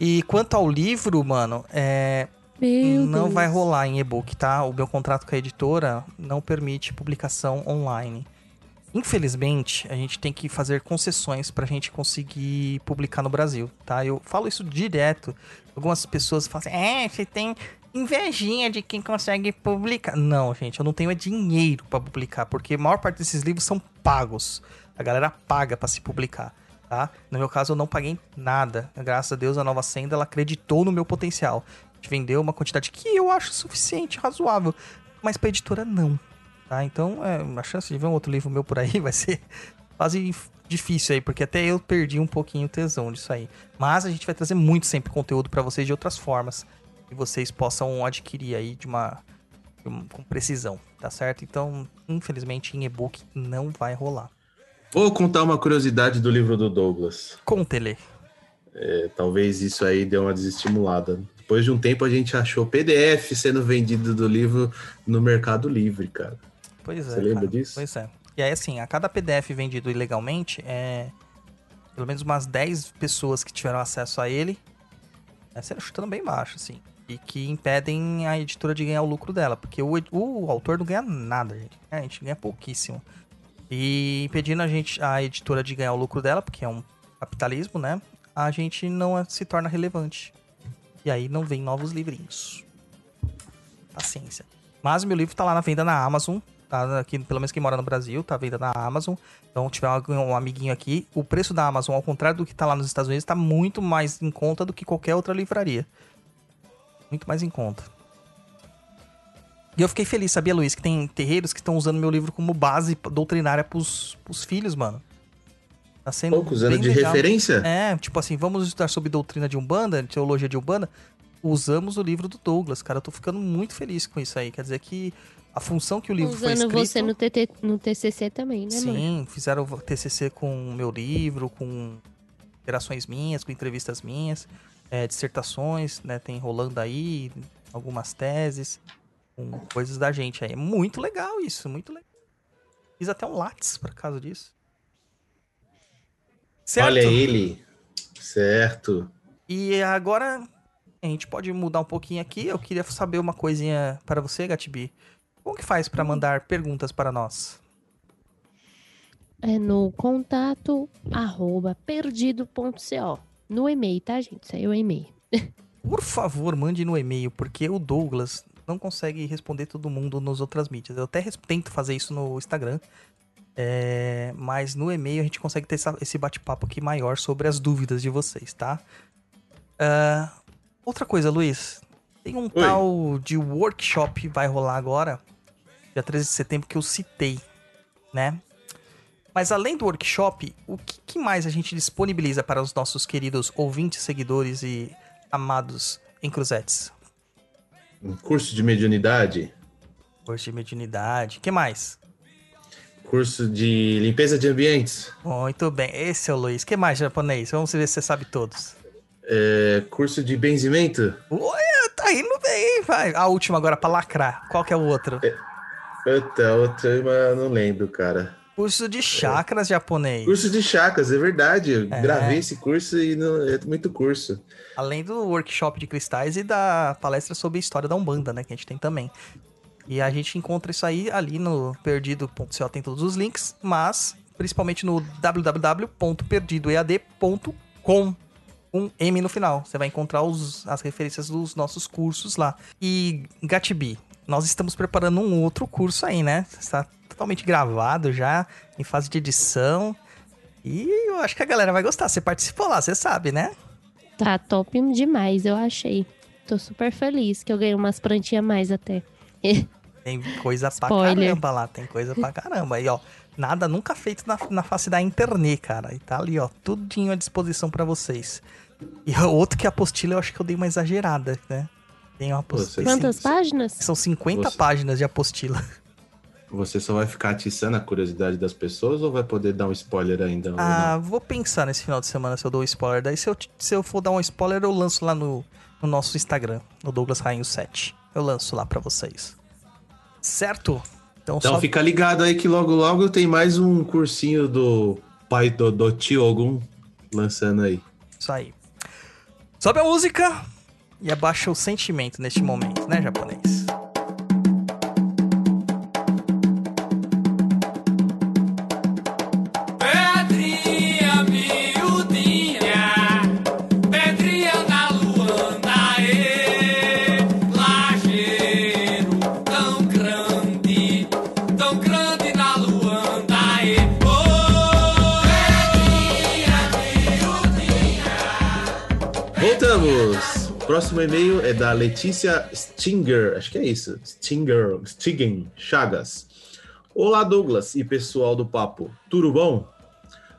E quanto ao livro, mano, é, Meu não Deus. vai rolar em e-book, tá? O meu contrato com a editora não permite publicação online. Infelizmente, a gente tem que fazer concessões pra gente conseguir publicar no Brasil, tá? Eu falo isso direto. Algumas pessoas falam assim, é, você tem invejinha de quem consegue publicar. Não, gente, eu não tenho é dinheiro pra publicar, porque a maior parte desses livros são pagos. A galera paga pra se publicar, tá? No meu caso, eu não paguei nada. Graças a Deus, a Nova Senda, ela acreditou no meu potencial. A gente vendeu uma quantidade que eu acho suficiente, razoável, mas pra editora não, tá? Então, é, a chance de ver um outro livro meu por aí [LAUGHS] vai ser quase difícil aí, porque até eu perdi um pouquinho o tesão disso aí. Mas a gente vai trazer muito sempre conteúdo pra vocês de outras formas que vocês possam adquirir aí de uma de um- com precisão, tá certo? Então, infelizmente em e-book não vai rolar. Vou contar uma curiosidade do livro do Douglas. Conte-lhe. É, talvez isso aí dê uma desestimulada. Depois de um tempo a gente achou PDF sendo vendido do livro no Mercado Livre, cara. Pois é. Você lembra cara. disso? Pois é. E aí, assim, a cada PDF vendido ilegalmente, é pelo menos umas 10 pessoas que tiveram acesso a ele, é sendo chutando bem baixo, assim. E que impedem a editora de ganhar o lucro dela. Porque o, o autor não ganha nada, gente. É, A gente ganha pouquíssimo. E impedindo a gente, a editora de ganhar o lucro dela, porque é um capitalismo, né? A gente não é- se torna relevante. E aí não vem novos livrinhos. Paciência. Mas o meu livro tá lá na venda na Amazon. Tá aqui, pelo menos quem mora no Brasil, tá à venda na Amazon. Então, tiver um amiguinho aqui, o preço da Amazon, ao contrário do que tá lá nos Estados Unidos, tá muito mais em conta do que qualquer outra livraria. Muito mais em conta. E eu fiquei feliz, sabia, Luiz, que tem terreiros que estão usando meu livro como base doutrinária pros, pros filhos, mano. Tá sendo Pouco usando bem de legal. referência? É, tipo assim, vamos estudar sobre doutrina de Umbanda, teologia de Umbanda. Usamos o livro do Douglas, cara. Eu tô ficando muito feliz com isso aí. Quer dizer que a função que o livro foi Usando escrito... você no, TT, no TCC também, né, mano? Sim, fizeram o TCC com o meu livro, com interações minhas, com entrevistas minhas, é, dissertações, né? Tem rolando aí algumas teses, com coisas da gente aí. É muito legal isso, muito legal. Fiz até um Lattes por causa disso. Certo? Olha ele. Certo. E agora a gente pode mudar um pouquinho aqui. Eu queria saber uma coisinha para você, Gatibi. Como que faz para mandar perguntas para nós? É no contato arroba perdido.co. No e-mail, tá, gente? Saiu o e-mail. [LAUGHS] Por favor, mande no e-mail, porque o Douglas não consegue responder todo mundo nas outras mídias. Eu até tento fazer isso no Instagram, É, mas no e-mail a gente consegue ter essa- esse bate-papo aqui maior sobre as dúvidas de vocês, tá? Ah, outra coisa, Luiz. Tem um tal de workshop que vai rolar agora, dia 13 de setembro, que eu citei, né? Mas além do workshop, o que, que mais a gente disponibiliza para os nossos queridos ouvintes, seguidores e amados encruzetes? Um curso de mediunidade, Curso de mediunidade. O que mais? curso de limpeza de ambientes, Muito bem. Esse é o Luiz. O que mais, japonês? Vamos ver se você sabe todos. é, curso de benzimento. Ué, tá indo bem, vai. A última agora pra lacrar. Qual que é o outro? Outra, outra, mas eu não lembro, cara. Curso de chakras japonês. Curso de chakras, é verdade. Eu É. gravei esse curso e não, é muito curso. Além do workshop de cristais e da palestra sobre a história da Umbanda, né? Que a gente tem também. E a gente encontra isso aí ali no perdido.co, tem todos os links, mas principalmente no www.perdidoead.com com M no final. Você vai encontrar os- as referências dos nossos cursos lá. E Gatibi, nós estamos preparando um outro curso aí, né? Está totalmente gravado já, em fase de edição. E eu acho que a galera vai gostar. Você participou lá, você sabe, né? Tá top demais, eu achei. Tô super feliz que eu ganhei umas plantinhas a mais até. [LAUGHS] Tem coisa pra caramba lá, tem coisa pra caramba. E ó, nada nunca feito na, na face da internet, cara. E tá ali, ó, tudinho à disposição pra vocês. E outro que é a apostila, eu acho que eu dei uma exagerada, né? Tem uma apostila. Você- Quantas páginas? São 50 Você- páginas de apostila. Você só vai ficar atiçando a curiosidade das pessoas ou vai poder dar um spoiler ainda? Ah, vou pensar nesse final de semana se eu dou um spoiler. Daí se eu, se eu for dar um spoiler, eu lanço lá no, no nosso Instagram, no Douglas Rainho 7. Eu lanço lá pra vocês. Certo? Então, Então só fica ligado aí que logo logo tem mais um cursinho do pai do, do tio Ogum lançando aí. Isso aí. Sobe a música e abaixa o sentimento neste momento, né, japonês? Próximo e-mail é da Letícia Stinger, acho que é isso. Stinger, Stigen Chagas. Olá, Douglas e pessoal do Papo, tudo bom?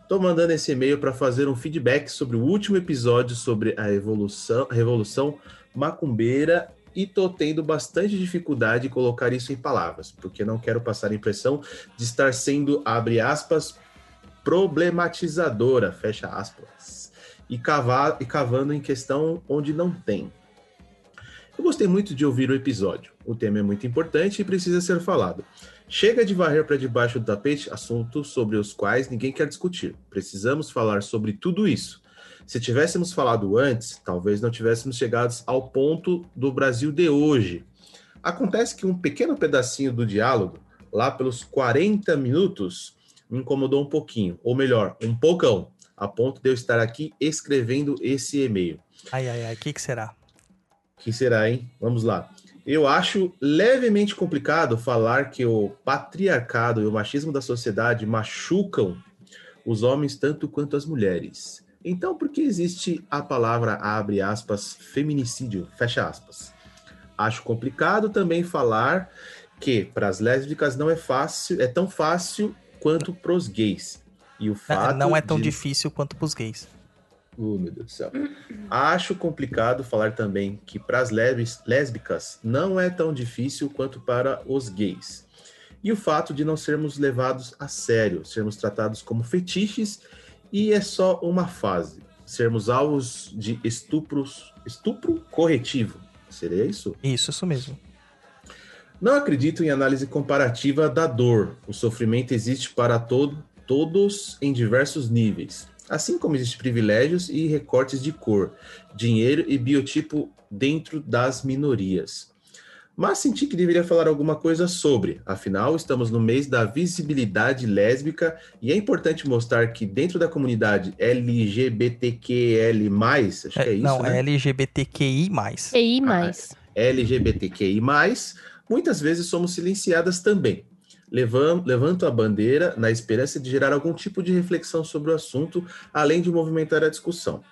Tô mandando esse e-mail para fazer um feedback sobre o último episódio sobre a evolução, revolução macumbeira e tô tendo bastante dificuldade em colocar isso em palavras, porque não quero passar a impressão de estar sendo, abre aspas, problematizadora, fecha aspas, e, cavar, e cavando em questão onde não tem. Eu gostei muito de ouvir o episódio. O tema é muito importante e precisa ser falado. Chega de varrer para debaixo do tapete assuntos sobre os quais ninguém quer discutir. Precisamos falar sobre tudo isso. Se tivéssemos falado antes, talvez não tivéssemos chegado ao ponto do Brasil de hoje. Acontece que um pequeno pedacinho do diálogo, lá pelos 40 minutos, me incomodou um pouquinho, ou melhor, um poucão, a ponto de eu estar aqui escrevendo esse e-mail. Ai, ai, ai, o que, que será? que será, hein? Vamos lá. Eu acho levemente complicado falar que o patriarcado e o machismo da sociedade machucam os homens tanto quanto as mulheres. Então, por que existe a palavra, abre aspas, feminicídio, fecha aspas? Acho complicado também falar que para as lésbicas não é fácil, é tão fácil quanto para os gays. E o fato não é tão de... difícil quanto pros gays. Oh, meu Deus do céu. Acho complicado falar também que para as lésbicas não é tão difícil quanto para os gays. E o fato de não sermos levados a sério, sermos tratados como fetiches e é só uma fase. Sermos alvos de estupros, estupro corretivo. Seria isso? Isso, isso mesmo. Não acredito em análise comparativa da dor. O sofrimento existe para todo, todos em diversos níveis. Assim como existem privilégios e recortes de cor, dinheiro e biotipo dentro das minorias. Mas senti que deveria falar alguma coisa sobre, afinal, estamos no mês da visibilidade lésbica e é importante mostrar que dentro da comunidade LGBTQL, acho que é, isso. não, né? é LGBTQI. EI. LGBTQI, muitas vezes somos silenciadas também. Levanto a bandeira na esperança de gerar algum tipo de reflexão sobre o assunto, além de movimentar a discussão.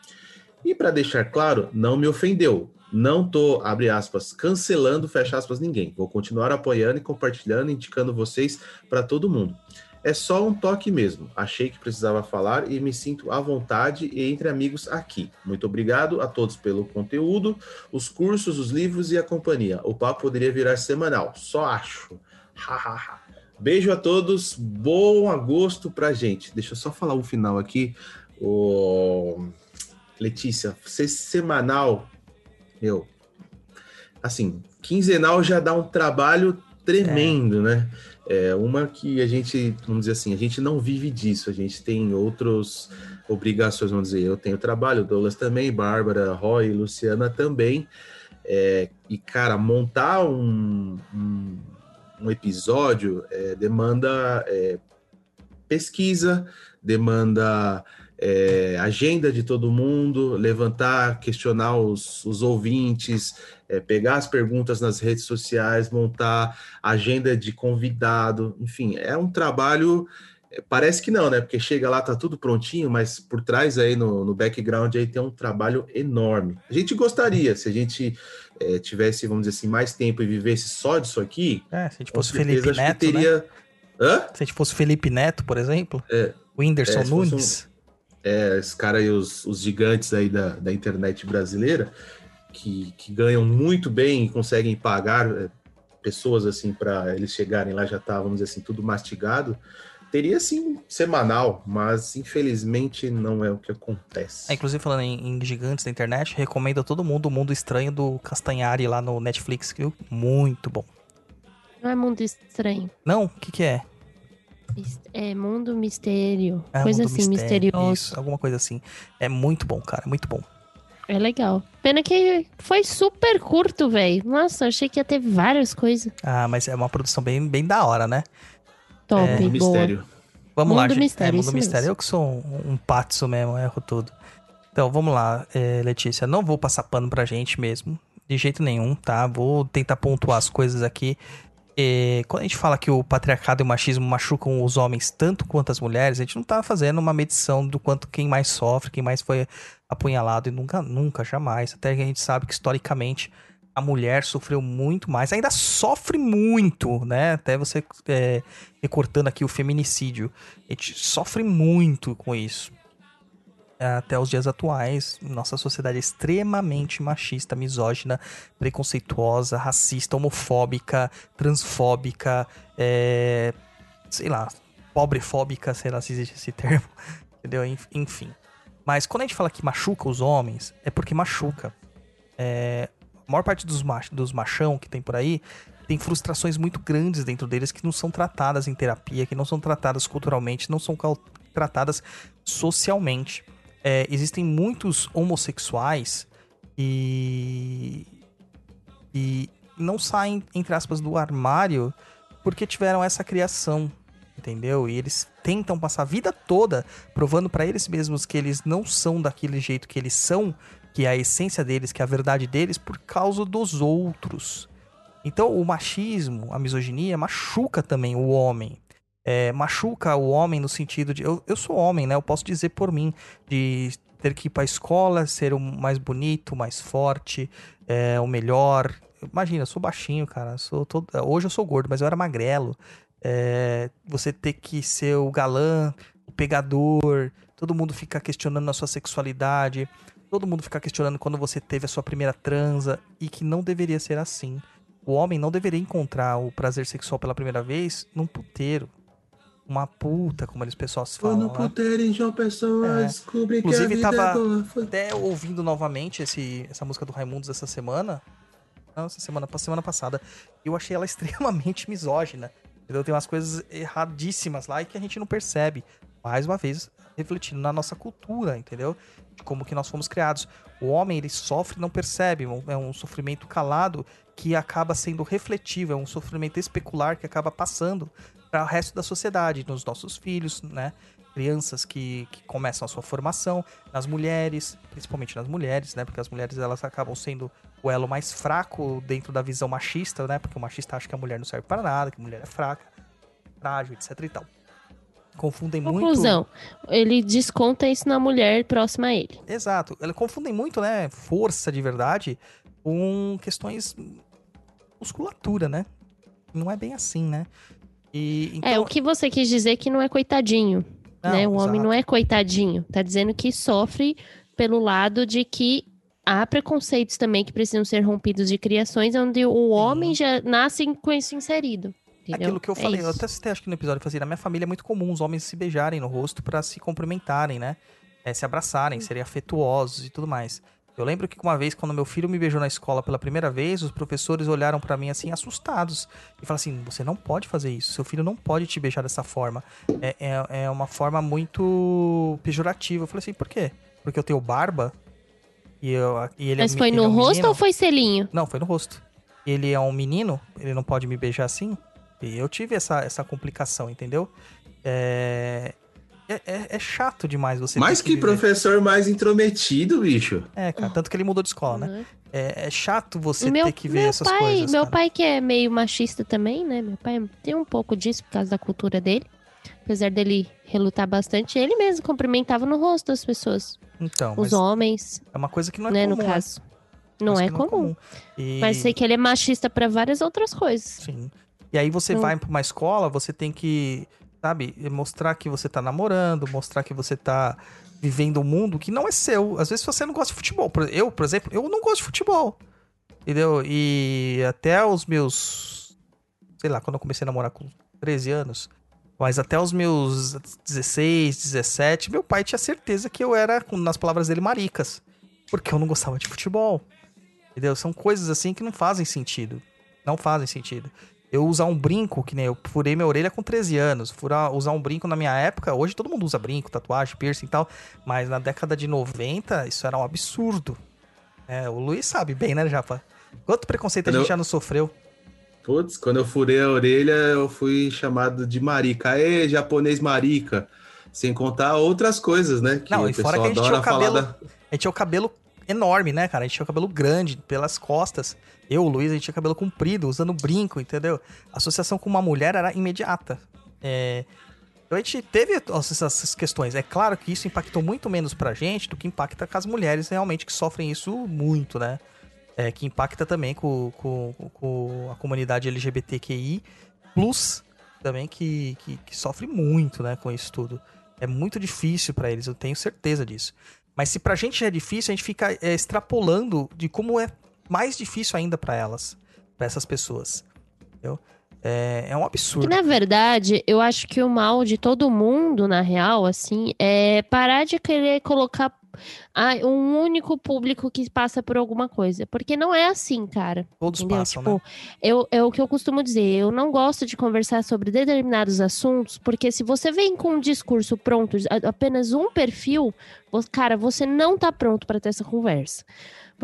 E para deixar claro, não me ofendeu. Não tô, abre aspas, cancelando, fecha aspas, ninguém. Vou continuar apoiando e compartilhando, indicando vocês para todo mundo. É só um toque mesmo. Achei que precisava falar e me sinto à vontade e entre amigos aqui. Muito obrigado a todos pelo conteúdo, os cursos, os livros e a companhia. O papo poderia virar semanal. Só acho. Hahaha. Beijo a todos. Bom agosto pra gente. Deixa eu só falar o final aqui. Letícia, ser semanal, meu, assim, quinzenal já dá um trabalho tremendo, né? É uma que a gente, vamos dizer assim, a gente não vive disso, a gente tem outras obrigações, vamos dizer, eu tenho trabalho, Douglas também, Bárbara, Roy, Luciana também, é, e cara, montar um, um, um episódio é, demanda é, pesquisa, demanda é, agenda de todo mundo, levantar, questionar os, os ouvintes, é, pegar as perguntas nas redes sociais, montar agenda de convidado, enfim, é um trabalho. É, Parece que não, né? Porque chega lá, tá tudo prontinho, mas por trás aí no, no background aí tem um trabalho enorme. A gente gostaria, se a gente é, tivesse, vamos dizer assim, mais tempo e vivesse só disso aqui, É, se a gente fosse Felipe Neto, né? teria. Hã? Se a gente fosse Felipe Neto, por exemplo, É. o Whindersson É, um- Nunes. é, esse cara aí, os, os gigantes aí da, da internet brasileira, que, que ganham muito bem e conseguem pagar é, pessoas assim para eles chegarem lá já tá, vamos dizer assim, tudo mastigado, teria sim semanal, mas infelizmente não é o que acontece. É, inclusive, falando em, em gigantes da internet, recomendo a todo mundo o Mundo Estranho do Castanhari lá no Netflix, viu? Muito bom. Não é mundo estranho. Não, o que que é? É mundo mistério. É, coisa Mundo assim, Mistério, misterioso. Isso, alguma coisa assim. É muito bom, cara, muito bom. É legal. Pena que foi super curto, velho. Nossa, achei que ia ter várias coisas. Ah, mas é uma produção bem, bem da hora, né? Top, É, boa. mistério. Vamos lá, Mundo gente. Mistério, é, Mundo Mistério. mesmo. Eu que sou um, um patso mesmo, erro tudo. Então, vamos lá, é, Letícia. Não vou passar pano pra gente mesmo. De jeito nenhum, tá? Vou tentar pontuar as coisas aqui. É, quando a gente fala que o patriarcado e o machismo machucam os homens tanto quanto as mulheres, a gente não tá fazendo uma medição do quanto quem mais sofre, quem mais foi apunhalado, e nunca, nunca, jamais. Até que a gente sabe que historicamente a mulher sofreu muito mais, ainda sofre muito, né? Até você é, recortando aqui o feminicídio. A gente sofre muito com isso. Até os dias atuais, nossa sociedade é extremamente machista, misógina, preconceituosa, racista, homofóbica, transfóbica, é, sei lá, pobrefóbica, sei lá se existe esse termo, [LAUGHS] entendeu? Enf- Enfim. Mas quando a gente fala que machuca os homens, é porque machuca. É, a maior parte dos, mach, dos machão que tem por aí tem frustrações muito grandes dentro deles que não são tratadas em terapia, que não são tratadas culturalmente, não são tratadas socialmente. É, existem muitos homossexuais e, e não saem, entre aspas, do armário porque tiveram essa criação, entendeu? E eles tentam passar a vida toda provando pra eles mesmos que eles não são daquele jeito que eles são, que é a essência deles, que é a verdade deles, por causa dos outros. Então, o machismo, a misoginia, machuca também o homem. É, machuca o homem no sentido de. Eu, eu sou homem, né? Eu posso dizer por mim, de ter que ir pra escola, ser o mais bonito, mais forte, é, o melhor. Imagina, eu sou baixinho, cara. Sou todo... Hoje eu sou gordo, mas eu era magrelo. É, você ter que ser o galã, o pegador, todo mundo fica questionando a sua sexualidade, todo mundo fica questionando quando você teve a sua primeira transa, e que não deveria ser assim. O homem não deveria encontrar o prazer sexual pela primeira vez num puteiro. Uma puta, como eles pessoas Foi falam. no né? puteiro em João Pessoa, É. descobri que Inclusive, a vida tava é. Foi... até ouvindo novamente esse, essa música do Raimundos essa semana. Não, essa semana, semana passada. Eu achei ela [LAUGHS] extremamente misógina. Entendeu? Tem umas coisas erradíssimas lá e que a gente não percebe. Mais uma vez, refletindo na nossa cultura, entendeu? De como que nós fomos criados. O homem, ele sofre e não percebe. É um sofrimento calado que acaba sendo refletivo. É um sofrimento especular que acaba passando para o resto da sociedade, nos nossos filhos, né? Crianças que, que começam a sua formação, nas mulheres, principalmente nas mulheres, né? Porque as mulheres elas acabam sendo o elo mais fraco dentro da visão machista, né? Porque o machista acha que a mulher não serve para nada, que a mulher é fraca. frágil, etc e tal. Confundem Conclusão, ele desconta isso na mulher próxima a ele. muito. Exato. Eles confundem muito, né? Força de verdade com questões musculatura, né? Não é bem assim, né? E, então, É, o que você quis dizer que não é coitadinho, Não, né? O homem exato. não é coitadinho. Tá dizendo que sofre pelo lado de que há preconceitos também que precisam ser rompidos de criações onde o homem já nasce com isso inserido. Entendeu? Aquilo que eu É falei, eu até citei acho que no episódio, falei assim, na minha família é muito comum os homens se beijarem no rosto pra se cumprimentarem, né? É, se abraçarem, serem afetuosos e tudo mais. Eu lembro que uma vez, quando meu filho me beijou na escola pela primeira vez, os professores olharam pra mim assim, assustados. E falaram assim: você não pode fazer isso, seu filho não pode te beijar dessa forma. É, é, é uma forma muito pejorativa. Eu falei assim: por quê? Porque eu tenho barba? E, eu, e ele é Mas um- foi ele no é um rosto menino? ou foi selinho? Não, foi no rosto. Ele é um menino, ele não pode me beijar assim. E eu tive essa, essa complicação, entendeu? É, é, é- é chato demais você. Mas ter que viver- professor mais intrometido, bicho. É, cara, tanto que ele mudou de escola, né? Uhum. É, é chato você meu, ter que ver essas pai, coisas. Meu cara. pai que é meio machista também, né? Meu pai tem um pouco disso por causa da cultura dele. Apesar dele relutar bastante, ele mesmo cumprimentava no rosto das pessoas. Então, Os homens, é uma coisa que não é né, comum. no né? caso. Não Coisa é que comum. E... Mas sei que ele é machista pra várias outras coisas. Sim. E aí você Hum. vai pra uma escola, você tem que, sabe, mostrar que você tá namorando, mostrar que você tá vivendo um mundo que não é seu. Às vezes você não gosta de futebol. Eu, por exemplo, eu não gosto de futebol. Entendeu? E até os meus. Sei lá, quando eu comecei a namorar com 13 anos. Mas até os meus 16, 17, meu pai tinha certeza que eu era, nas palavras dele, maricas. Porque eu não gostava de futebol. Entendeu? São coisas assim que não fazem sentido. Não fazem sentido. Eu usar um brinco, que nem eu furei minha orelha com 13 anos. Furar, usar um brinco na minha época, hoje todo mundo usa brinco, tatuagem, piercing e tal. Mas na década de 90, isso era um absurdo. É, o Luiz sabe bem, né, Japa? Quanto preconceito a gente já não sofreu? Putz, quando eu furei a orelha, eu fui chamado de marica. Aê, japonês marica. Sem contar outras coisas, né? Que Não, o e fora que a gente tinha o cabelo- da- A gente tinha o cabelo enorme, né, cara? A gente tinha o cabelo grande pelas costas. Eu, o Luiz, a gente tinha cabelo comprido, usando brinco, entendeu? A associação com uma mulher era imediata. É... Então a gente teve essas questões. É claro que isso impactou muito menos pra gente do que impacta com as mulheres realmente que sofrem isso muito, né? É, que impacta também com, com, com a comunidade LGBTQI, plus também que, que, que sofre muito, né, com isso tudo. É muito difícil pra eles, eu tenho certeza disso. Mas se pra gente já é difícil, a gente fica é, extrapolando de como é mais difícil ainda pra elas, pra essas pessoas. Entendeu? É, é um Que absurdo. na verdade, eu acho que o mal de todo mundo, na real, assim, é parar de querer colocar ah, um único público que passa por alguma coisa. Porque não é assim, cara. Todos Entendeu? passam, tipo, né? eu, é o que eu costumo dizer. Eu não gosto de conversar sobre determinados assuntos, porque se você vem com um discurso pronto, apenas um perfil, cara, você não tá pronto para ter essa conversa.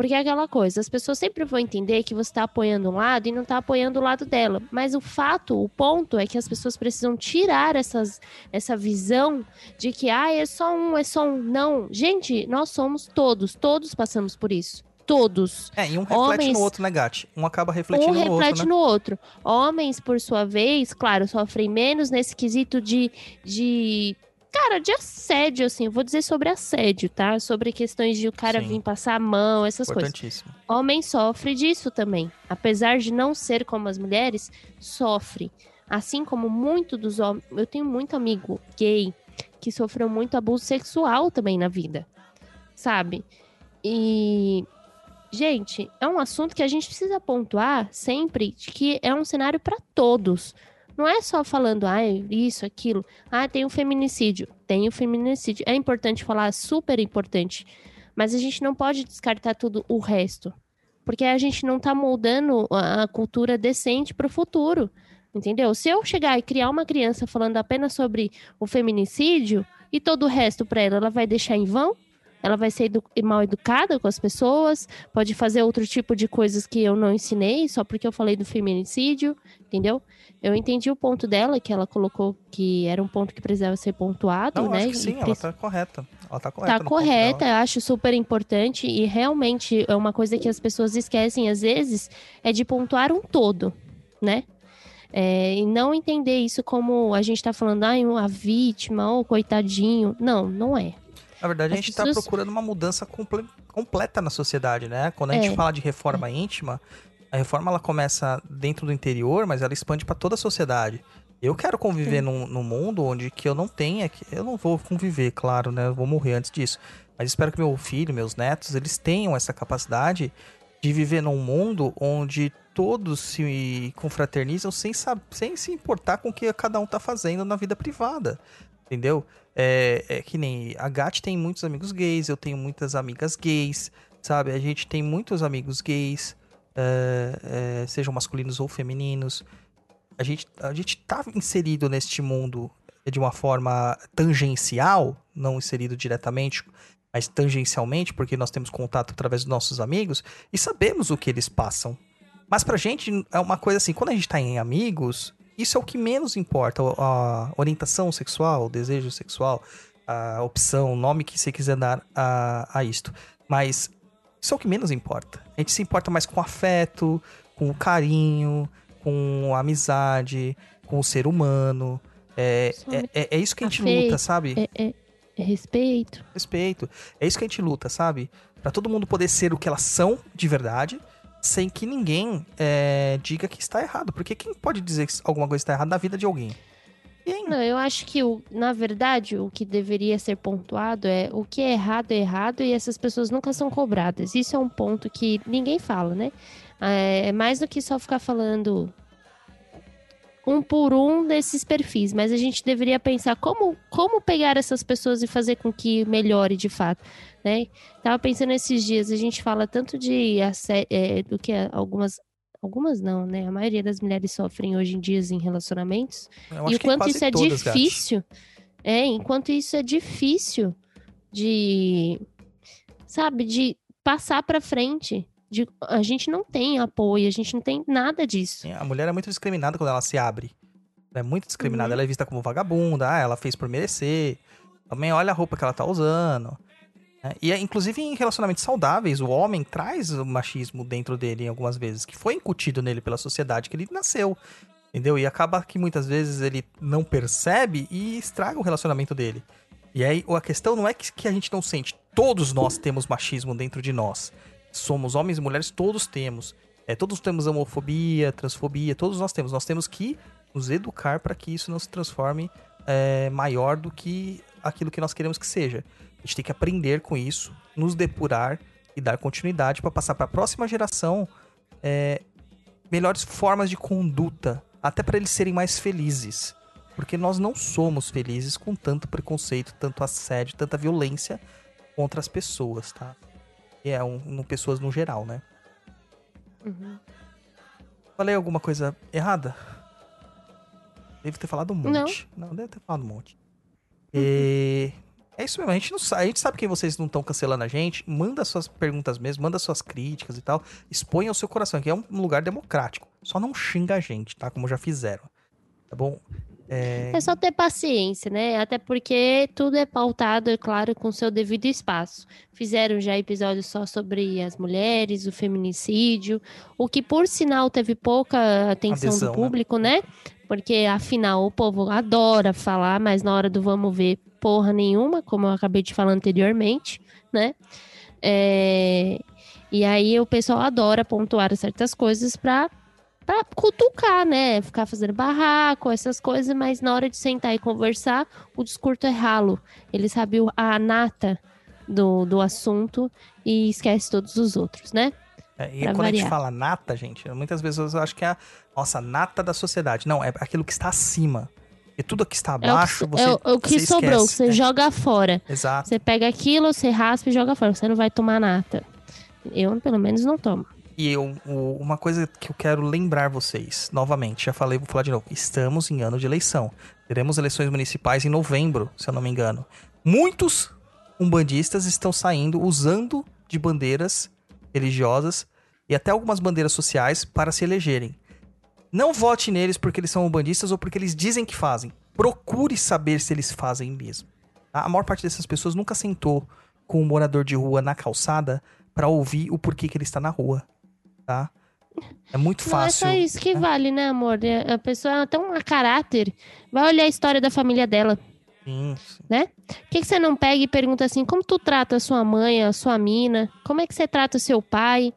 Porque é aquela coisa, as pessoas sempre vão entender que você tá apoiando um lado e não tá apoiando o lado dela. Mas o fato, o ponto é que as pessoas precisam tirar essas, essa visão de que, ah, é só um, é só um. Não. Gente, nós somos todos, todos passamos por isso. Todos. É, e um reflete homens- no outro, né, Gatti? Um acaba refletindo um no reflete outro, né? no outro. Homens, por sua vez, claro, sofrem menos nesse quesito de, de. Cara, de assédio, assim. Eu vou dizer sobre assédio, tá? Sobre questões de o cara Sim. vir passar a mão, essas coisas. Homem sofre disso também. Apesar de não ser como as mulheres, sofre. Assim como muito dos homens. Eu tenho muito amigo gay que sofreu muito abuso sexual também na vida. Sabe? E. Gente, é um assunto que a gente precisa pontuar sempre de que é um cenário para todos. Não é só falando, ah, isso, aquilo. Ah, tem o feminicídio. Tem o feminicídio. É importante falar, super importante. Mas a gente não pode descartar tudo o resto. Porque a gente não tá moldando a cultura decente pro futuro. Entendeu? Se eu chegar e criar uma criança falando apenas sobre o feminicídio e todo o resto pra ela, ela vai deixar em vão? Ela vai ser edu- mal educada com as pessoas, pode fazer outro tipo de coisas que eu não ensinei, só porque eu falei do feminicídio, entendeu? Eu entendi o ponto dela, que ela colocou que era um ponto que precisava ser pontuado, Não, eu né? acho que E sim, ela preci- tá correta. Ela tá correta. Tá correta, eu acho super importante e realmente é uma coisa que as pessoas esquecem às vezes é de pontuar um todo, né? É, e não entender isso como a gente tá falando, ai, a vítima, ou coitadinho. Não, não é. Na verdade, a As gente está pessoas- procurando uma mudança comple- completa na sociedade, né? Quando a gente É. fala de reforma íntima, a reforma ela começa dentro do interior, mas ela expande para toda a sociedade. Eu quero conviver num, num mundo onde que eu não tenha, que eu não vou conviver, claro, né? Eu vou morrer antes disso. Mas espero que meu filho, meus netos, eles tenham essa capacidade de viver num mundo onde todos se confraternizam sem, sem se importar com o que cada um tá fazendo na vida privada. Entendeu? É, é que nem a Gat tem muitos amigos gays, eu tenho muitas amigas gays, sabe? A gente tem muitos amigos gays, é, é, sejam masculinos ou femininos. A gente, a gente tá inserido neste mundo de uma forma tangencial, não inserido diretamente, mas tangencialmente, porque nós temos contato através dos nossos amigos e sabemos o que eles passam. Mas pra gente é uma coisa assim, quando a gente tá em amigos, isso é o que menos importa. A orientação sexual, o desejo sexual, a opção, o nome que você quiser dar a, a isto. Mas isso é o que menos importa. A gente se importa mais com afeto, com carinho, com amizade, com o ser humano. É, é, é, é isso que a gente Afeito, luta, sabe? É, é- é respeito. respeito. É isso que a gente luta, sabe? Pra todo mundo poder ser o que elas são de verdade, sem que ninguém é, diga que está errado. Porque quem pode dizer que alguma coisa está errada na vida de alguém? Não, eu acho que, o, na verdade, o que deveria ser pontuado é o que é errado é errado e essas pessoas nunca são cobradas. Isso é um ponto que ninguém fala, né? É é mais do que só ficar falando um por um desses perfis, mas a gente deveria pensar como, como pegar essas pessoas e fazer com que melhore de fato, né? Tava pensando esses dias, a gente fala tanto de é, do que algumas algumas não, né? A maioria das mulheres sofrem hoje em dia em relacionamentos e o quanto isso é todas, difícil. É, enquanto isso é difícil de, sabe, de passar pra frente. De, a gente não tem apoio, a gente não tem nada disso. Sim, A mulher é muito discriminada quando ela se abre. Ela é muito discriminada. Uhum. Ela é vista como vagabunda. Ah, ela fez por merecer. Também olha a roupa que ela tá usando. Né? E, é, inclusive, em relacionamentos saudáveis, o homem traz o machismo dentro dele algumas vezes, que foi incutido nele pela sociedade que ele nasceu. Entendeu? E acaba que muitas vezes ele não percebe e estraga o relacionamento dele. E aí a questão não é que, que a gente não sente. Todos nós temos machismo dentro de nós. Somos homens e mulheres, todos temos. É, todos temos homofobia, transfobia, todos nós temos. Nós temos que nos educar para que isso não se transforme é, maior do que aquilo que nós queremos que seja. A gente tem que aprender com isso, nos depurar e dar continuidade para passar para a próxima geração é, melhores formas de conduta, até para eles serem mais felizes. Porque nós não somos felizes com tanto preconceito, tanto assédio, tanta violência contra as pessoas, tá? E é um, um- pessoas no geral, né? Falei alguma coisa errada? Devo ter falado um monte. Não, devo ter falado um monte. E... É isso mesmo, a gente não sabe, a gente sabe que vocês não estão cancelando a gente. Manda suas perguntas mesmo, manda suas críticas e tal. Exponha o seu coração, que é um lugar democrático. Só não xinga a gente, tá? Como já fizeram. Tá bom? É... É só ter paciência, né? Até porque tudo é pautado, é claro, com seu devido espaço. Fizeram já episódios só sobre as mulheres, o feminicídio, o que por sinal teve pouca atenção Adesão, do né? público, né? Porque afinal o povo adora falar, mas na hora do vamos ver, porra nenhuma, como eu acabei de falar anteriormente, né? É, E aí o pessoal adora pontuar certas coisas pra pra cutucar, né? Ficar fazendo barraco, essas coisas, mas na hora de sentar e conversar, o discurso é ralo. Ele sabe a nata do, do assunto e esquece todos os outros, né? É, e Pra quando a gente variar. fala nata, gente, muitas vezes eu acho que é a nossa nata da sociedade. Não, é aquilo que está acima. E tudo que está É o que, abaixo, você. é o, o que você sobrou, esquece. você É, joga fora. Exato. Você pega aquilo, você raspa e joga fora. Você não vai tomar nata. Eu, pelo menos, não tomo. E eu, uma coisa que eu quero lembrar vocês, novamente, já falei, vou falar de novo. Estamos em ano de eleição. Teremos eleições municipais em novembro, se eu não me engano. Muitos umbandistas estão saindo usando de bandeiras religiosas e até algumas bandeiras sociais para se elegerem. Não vote neles porque eles são umbandistas ou porque eles dizem que fazem. Procure saber se eles fazem mesmo. tá? A maior parte dessas pessoas nunca sentou com um morador de rua na calçada para ouvir o porquê que ele está na rua, tá? É muito Não fácil. é só isso que vale, né, amor? É- A pessoa tem um caráter. Vai olhar a história da família dela. Sim, sim. Por que, que você não pega e pergunta assim, como tu trata a sua mãe, a sua mina? Como é que você trata o seu pai?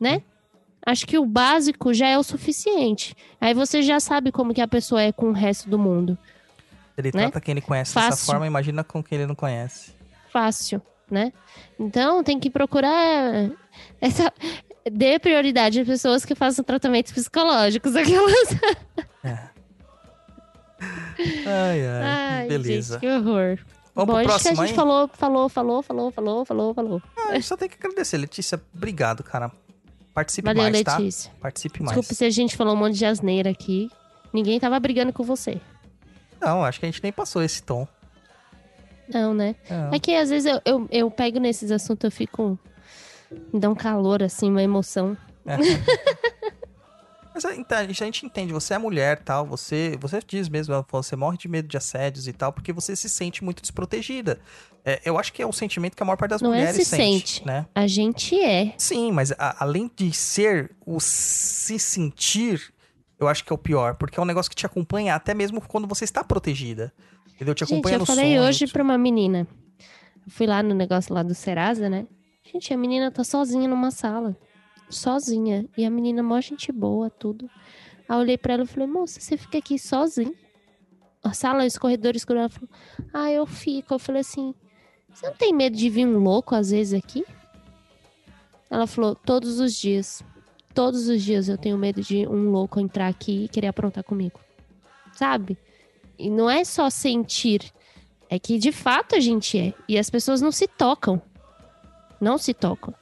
Né? Acho que o básico já é o suficiente. Aí você já sabe como que a pessoa é com o resto do mundo. Ele Né? trata quem ele conhece dessa Fácil. forma, imagina com quem ele não conhece. Fácil, né? Então tem que procurar essa... dê prioridade às pessoas que façam tratamentos psicológicos. [LAUGHS] Aquelas. Ai, ai. Ai, beleza. gente, que horror. Vamos Bom, pro acho que a próximo gente aí? falou, falou, falou, falou, falou, falou, falou. Ah, só tem que agradecer, Letícia. Obrigado, cara. Participe Valeu, mais, tá? Letícia. Participe mais. Desculpa se a gente falou um monte de asneira aqui. Ninguém tava brigando com você. Não, acho que a gente nem passou esse tom. Não, né? Não. É que às vezes eu, eu, eu pego nesses assuntos, eu fico. Me dá um calor, assim, uma emoção. [LAUGHS] Mas a então, a gente entende, você é mulher tal, você, você diz mesmo, você morre de medo de assédios e tal, porque você se sente muito desprotegida. É, eu acho que é um sentimento que a maior parte das Não é mulheres se sente, sente. né? A gente é. Sim, mas a- além de ser o se sentir, eu acho que é o pior, porque é um negócio que te acompanha até mesmo quando você está protegida. Entendeu? Te Gente, acompanha eu no falei sonho. hoje pra uma menina. Eu fui lá no negócio lá do Serasa, né? Gente, a menina tá sozinha numa sala. Sozinha. E a menina, mó gente boa, tudo. Aí eu olhei pra ela e falei, moça, você fica aqui sozinha? A sala, esse corredor escuro. Ela falou, ah, eu fico. Eu falei assim, você não tem medo de vir um louco às vezes aqui? Ela falou, todos os dias. Todos os dias eu tenho medo de um louco entrar aqui e querer aprontar comigo. Sabe? E não é só sentir. É que de fato a gente é. E as pessoas não se tocam. Não se tocam.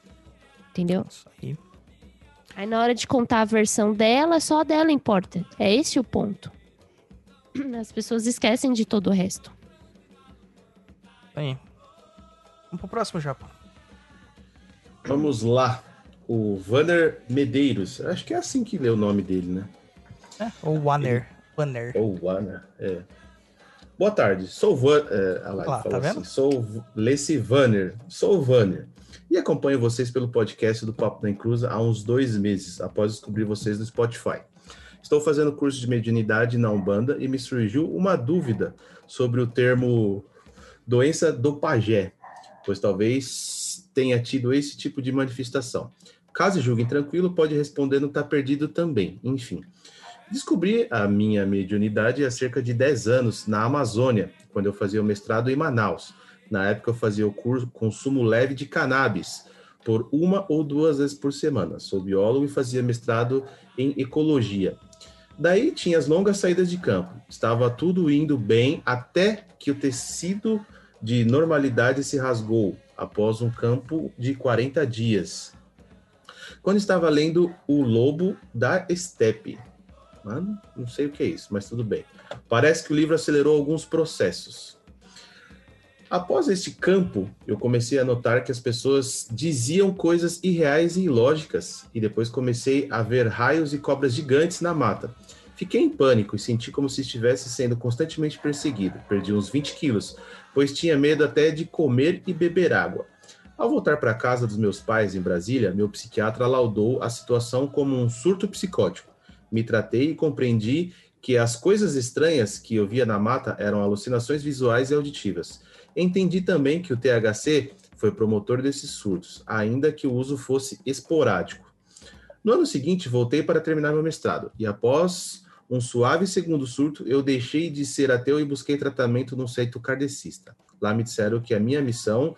Entendeu? Isso aí. Aí na hora de contar a versão dela, só a dela importa. É esse o ponto. [CLEARS THROAT] As pessoas esquecem de todo o resto. Aí. Vamos pro próximo, Japa. Vamos lá. O Vanner Medeiros. Acho que é assim que lê o nome dele, né? É, ou Wanner. Wanner. Ou Vanner. É. Boa tarde. Sou o Van... É, ah lá, ele Lá, tá vendo? assim, Sou o Leci Vanner. Sou o Vanner. E acompanho vocês pelo podcast do Papo da Encruza há uns dois meses, após descobrir vocês no Spotify. Estou fazendo curso de mediunidade na Umbanda e me surgiu uma dúvida sobre o termo doença do pajé, pois talvez tenha tido esse tipo de manifestação. Caso julguem tranquilo, pode responder no Tá Perdido também. Enfim. Descobri a minha mediunidade há cerca de 10 anos na Amazônia, quando eu fazia o mestrado em Manaus. Na época eu fazia o curso consumo leve de cannabis por uma ou duas vezes por semana. Sou biólogo e fazia mestrado em ecologia. Daí tinha as longas saídas de campo. Estava tudo indo bem até que o tecido de normalidade se rasgou após um campo de 40 dias. Quando estava lendo O Lobo da Estepe. Mano, não sei o que é isso, mas tudo bem. Parece que o livro acelerou alguns processos. Após este campo, eu comecei a notar que as pessoas diziam coisas irreais e ilógicas, e depois comecei a ver raios e cobras gigantes na mata. Fiquei em pânico e senti como se estivesse sendo constantemente perseguido. Perdi uns 20 quilos, pois tinha medo até de comer e beber água. Ao voltar para casa dos meus pais em Brasília, meu psiquiatra laudou a situação como um surto psicótico. Me tratei e compreendi que as coisas estranhas que eu via na mata eram alucinações visuais e auditivas. Entendi também que o THC foi promotor desses surtos, ainda que o uso fosse esporádico. No ano seguinte, voltei para terminar meu mestrado, e após um suave segundo surto, eu deixei de ser ateu e busquei tratamento num centro kardecista. Lá me disseram que a minha missão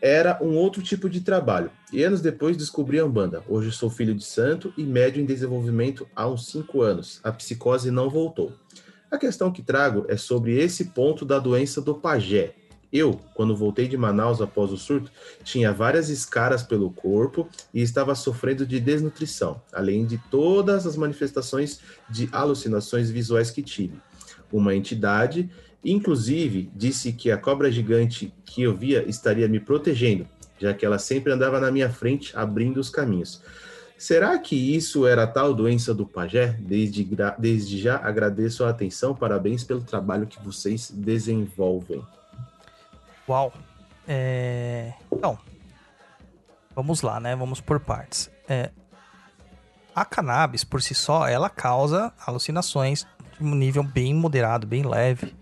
era um outro tipo de trabalho. E anos depois descobri a Umbanda. Hoje sou filho de santo e médio em desenvolvimento há uns cinco anos. A psicose não voltou. A questão que trago é sobre esse ponto da doença do pajé. Eu, quando voltei de Manaus após o surto, tinha várias escaras pelo corpo e estava sofrendo de desnutrição, além de todas as manifestações de alucinações visuais que tive. Uma entidade, inclusive, disse que a cobra gigante que eu via estaria me protegendo, já que ela sempre andava na minha frente, abrindo os caminhos. Será que isso era a tal doença do pajé? Desde, desde já agradeço a atenção, parabéns pelo trabalho que vocês desenvolvem. Uau. É... Então, vamos lá, né? Vamos por partes. É, a cannabis, por si só, ela causa alucinações de um nível bem moderado, bem leve.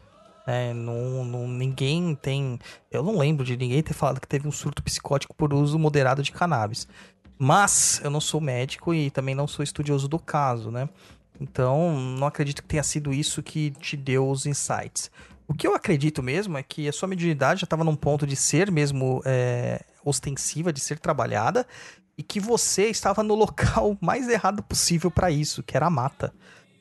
É, não, não- ninguém tem. Eu não lembro de ninguém ter falado que teve um surto psicótico por uso moderado de cannabis. Mas eu não sou médico e também não sou estudioso do caso, né? Então, não acredito que tenha sido isso que te deu os insights. O que eu acredito mesmo é que a sua mediunidade já estava num ponto de ser mesmo é, ostensiva, de ser trabalhada, e que você estava no [LAUGHS] local mais errado possível para isso, que era a mata,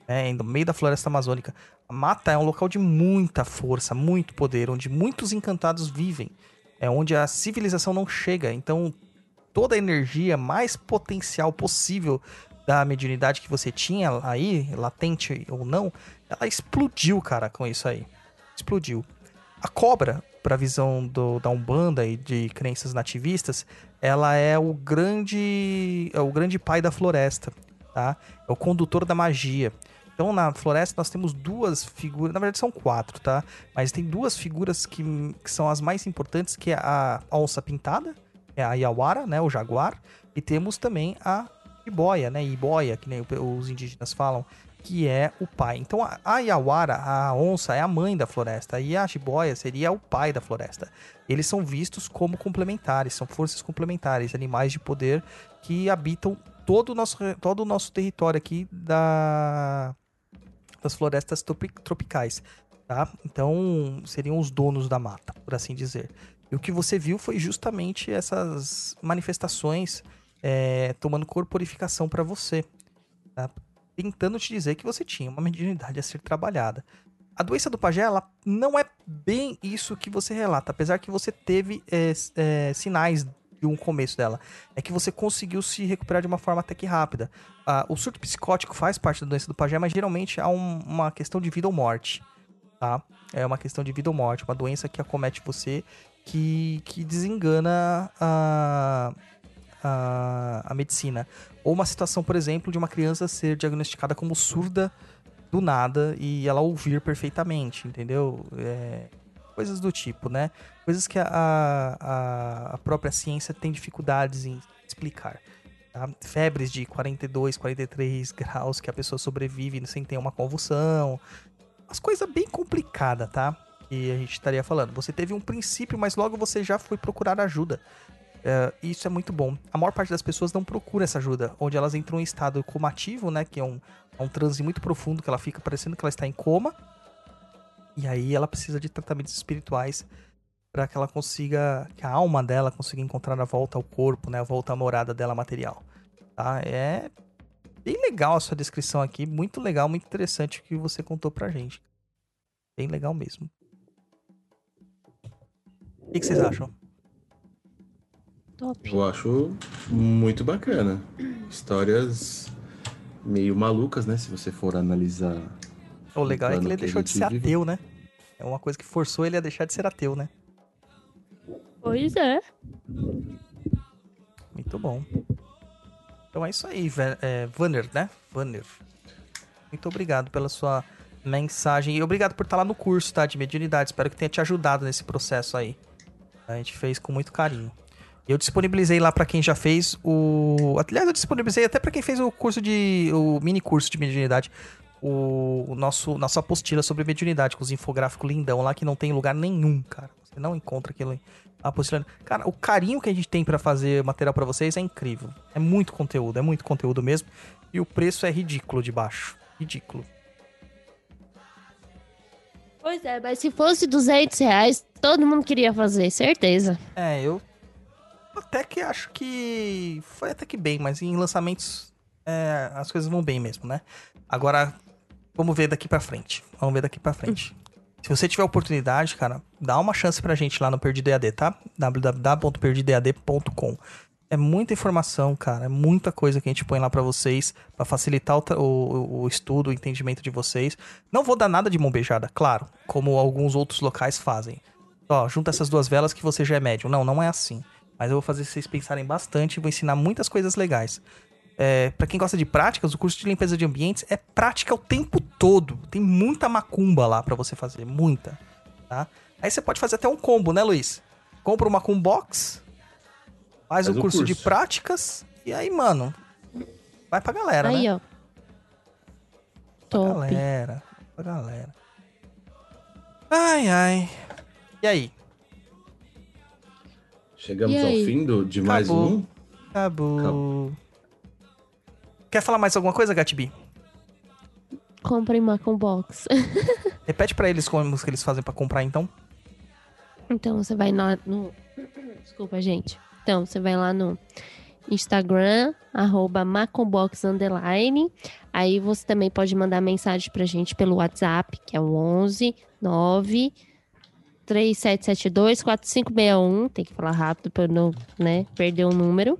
né, no meio da floresta amazônica. A mata é um local de muita força, muito poder, onde muitos encantados vivem, é onde a civilização não chega. Então, toda a energia mais potencial possível da mediunidade que você tinha aí, latente ou não, ela explodiu, cara, com isso aí. Explodiu. A cobra, pra visão do, da Umbanda e de crenças nativistas, ela é o grande é o grande pai da floresta, tá? É o condutor da magia. Então, na floresta, nós temos duas figuras, na verdade são quatro, tá? Mas tem duas figuras que, que são as mais importantes, que é a onça pintada, é a Iawara, né, o jaguar, e temos também a Iboia, né, Iboia, que nem os indígenas falam, que é o pai. Então, a, a Iawara, a onça, é a mãe da floresta, e a Jiboia seria o pai da floresta. Eles são vistos como complementares, são forças complementares, animais de poder que habitam todo o nosso, todo o nosso território aqui da, das florestas tropi- tropicais, tá? Então, seriam os donos da mata, por assim dizer. E o que você viu foi justamente essas manifestações é, tomando corporificação para você, tá? Tentando te dizer que você tinha uma mediunidade a ser trabalhada. A doença do pajé, ela não é bem isso que você relata, apesar que você teve é, é, sinais de um começo dela. É que você conseguiu se recuperar de uma forma até que rápida. Ah, o surto psicótico faz parte da doença do pajé, mas geralmente há um- uma questão de vida ou morte, tá? É uma questão de vida ou morte, uma doença que acomete você que, que desengana a, a, a medicina. Ou uma situação, por exemplo, de uma criança ser diagnosticada como surda do nada e ela ouvir perfeitamente, entendeu? É, coisas do tipo, né? Coisas que a, a, a própria ciência tem dificuldades em explicar. tá? Febres de 42, 43 graus que a pessoa sobrevive sem ter uma convulsão. As coisas bem complicadas, tá? Que a gente estaria falando. Você teve um princípio, mas logo você já foi procurar ajuda. É, isso é muito bom. A maior parte das pessoas não procura essa ajuda, onde elas entram em estado comativo, né? Que é um, é um transe muito profundo, que ela fica parecendo que ela está em coma. E aí ela precisa de tratamentos espirituais para que ela consiga, que a alma dela consiga encontrar a volta ao corpo, né? A volta à morada dela material. Tá? É bem legal a sua descrição aqui, muito legal, muito interessante o que você contou pra gente. Bem legal mesmo. O que, que vocês acham? Top. Eu acho muito bacana. Histórias meio malucas, né? Se você for analisar. O legal é que ele que deixou de ser vive. ateu, né? É uma coisa que forçou ele a deixar de ser ateu, né? Pois é. Muito bom. Então é isso aí, é, Vanner, né? Vanner. Muito obrigado pela sua mensagem. E obrigado por estar lá no curso, tá? De mediunidade. Espero que tenha te ajudado nesse processo aí. A gente fez com muito carinho. Eu disponibilizei lá pra quem já fez o. Aliás, eu disponibilizei até pra quem fez o curso de. o mini curso de mediunidade. O, o nosso nossa apostila sobre mediunidade, com os infográficos lindão lá que não tem em lugar nenhum, cara. Você não encontra aquilo aí. A apostila. Cara, o carinho que a gente tem pra fazer material pra vocês é incrível. É muito conteúdo, é muito conteúdo mesmo. E o preço é ridículo de baixo. Ridículo. Pois é, mas se fosse 200 reais, todo mundo queria fazer, certeza. É, eu até que acho que foi até que bem, mas em lançamentos é, as coisas vão bem mesmo, né? Agora, vamos ver daqui pra frente. Vamos ver daqui pra frente. Se você tiver oportunidade, cara, dá uma chance pra gente lá no Perdido EAD, tá? www.perdidoead.com. É muita informação, cara, é muita coisa que a gente põe lá pra vocês, pra facilitar o, o- o estudo, o entendimento de vocês. Não vou dar nada de mão beijada, claro, como alguns outros locais fazem. Ó, junta essas duas velas que você já é médium. Não, não é assim. Mas eu vou fazer vocês pensarem bastante e vou ensinar muitas coisas legais. É, para quem gosta de práticas, o curso de limpeza de ambientes é prática o tempo todo. Tem muita macumba lá pra você fazer, muita, tá? Aí você pode fazer até um combo, né, Luiz? Compra uma macumbox, faz, Faz o o curso, de curso. práticas e aí, mano, Vai pra galera, Aí, né? ó. Pra Top. galera. Pra galera. Ai, ai. E aí? Chegamos ao fim do, de mais Acabou. um. Acabou. Acabou. Quer falar mais alguma coisa, Gatibi? Comprem Macon Box. [LAUGHS] Repete pra eles como que eles fazem pra comprar, então. Então você vai lá no. [COUGHS] Desculpa, gente. Então, você vai lá no Instagram, arroba Macombox Underline. Aí você também pode mandar mensagem pra gente pelo WhatsApp, que é o 11 9 3772 4561. Tem que falar rápido eu não né, perder o número.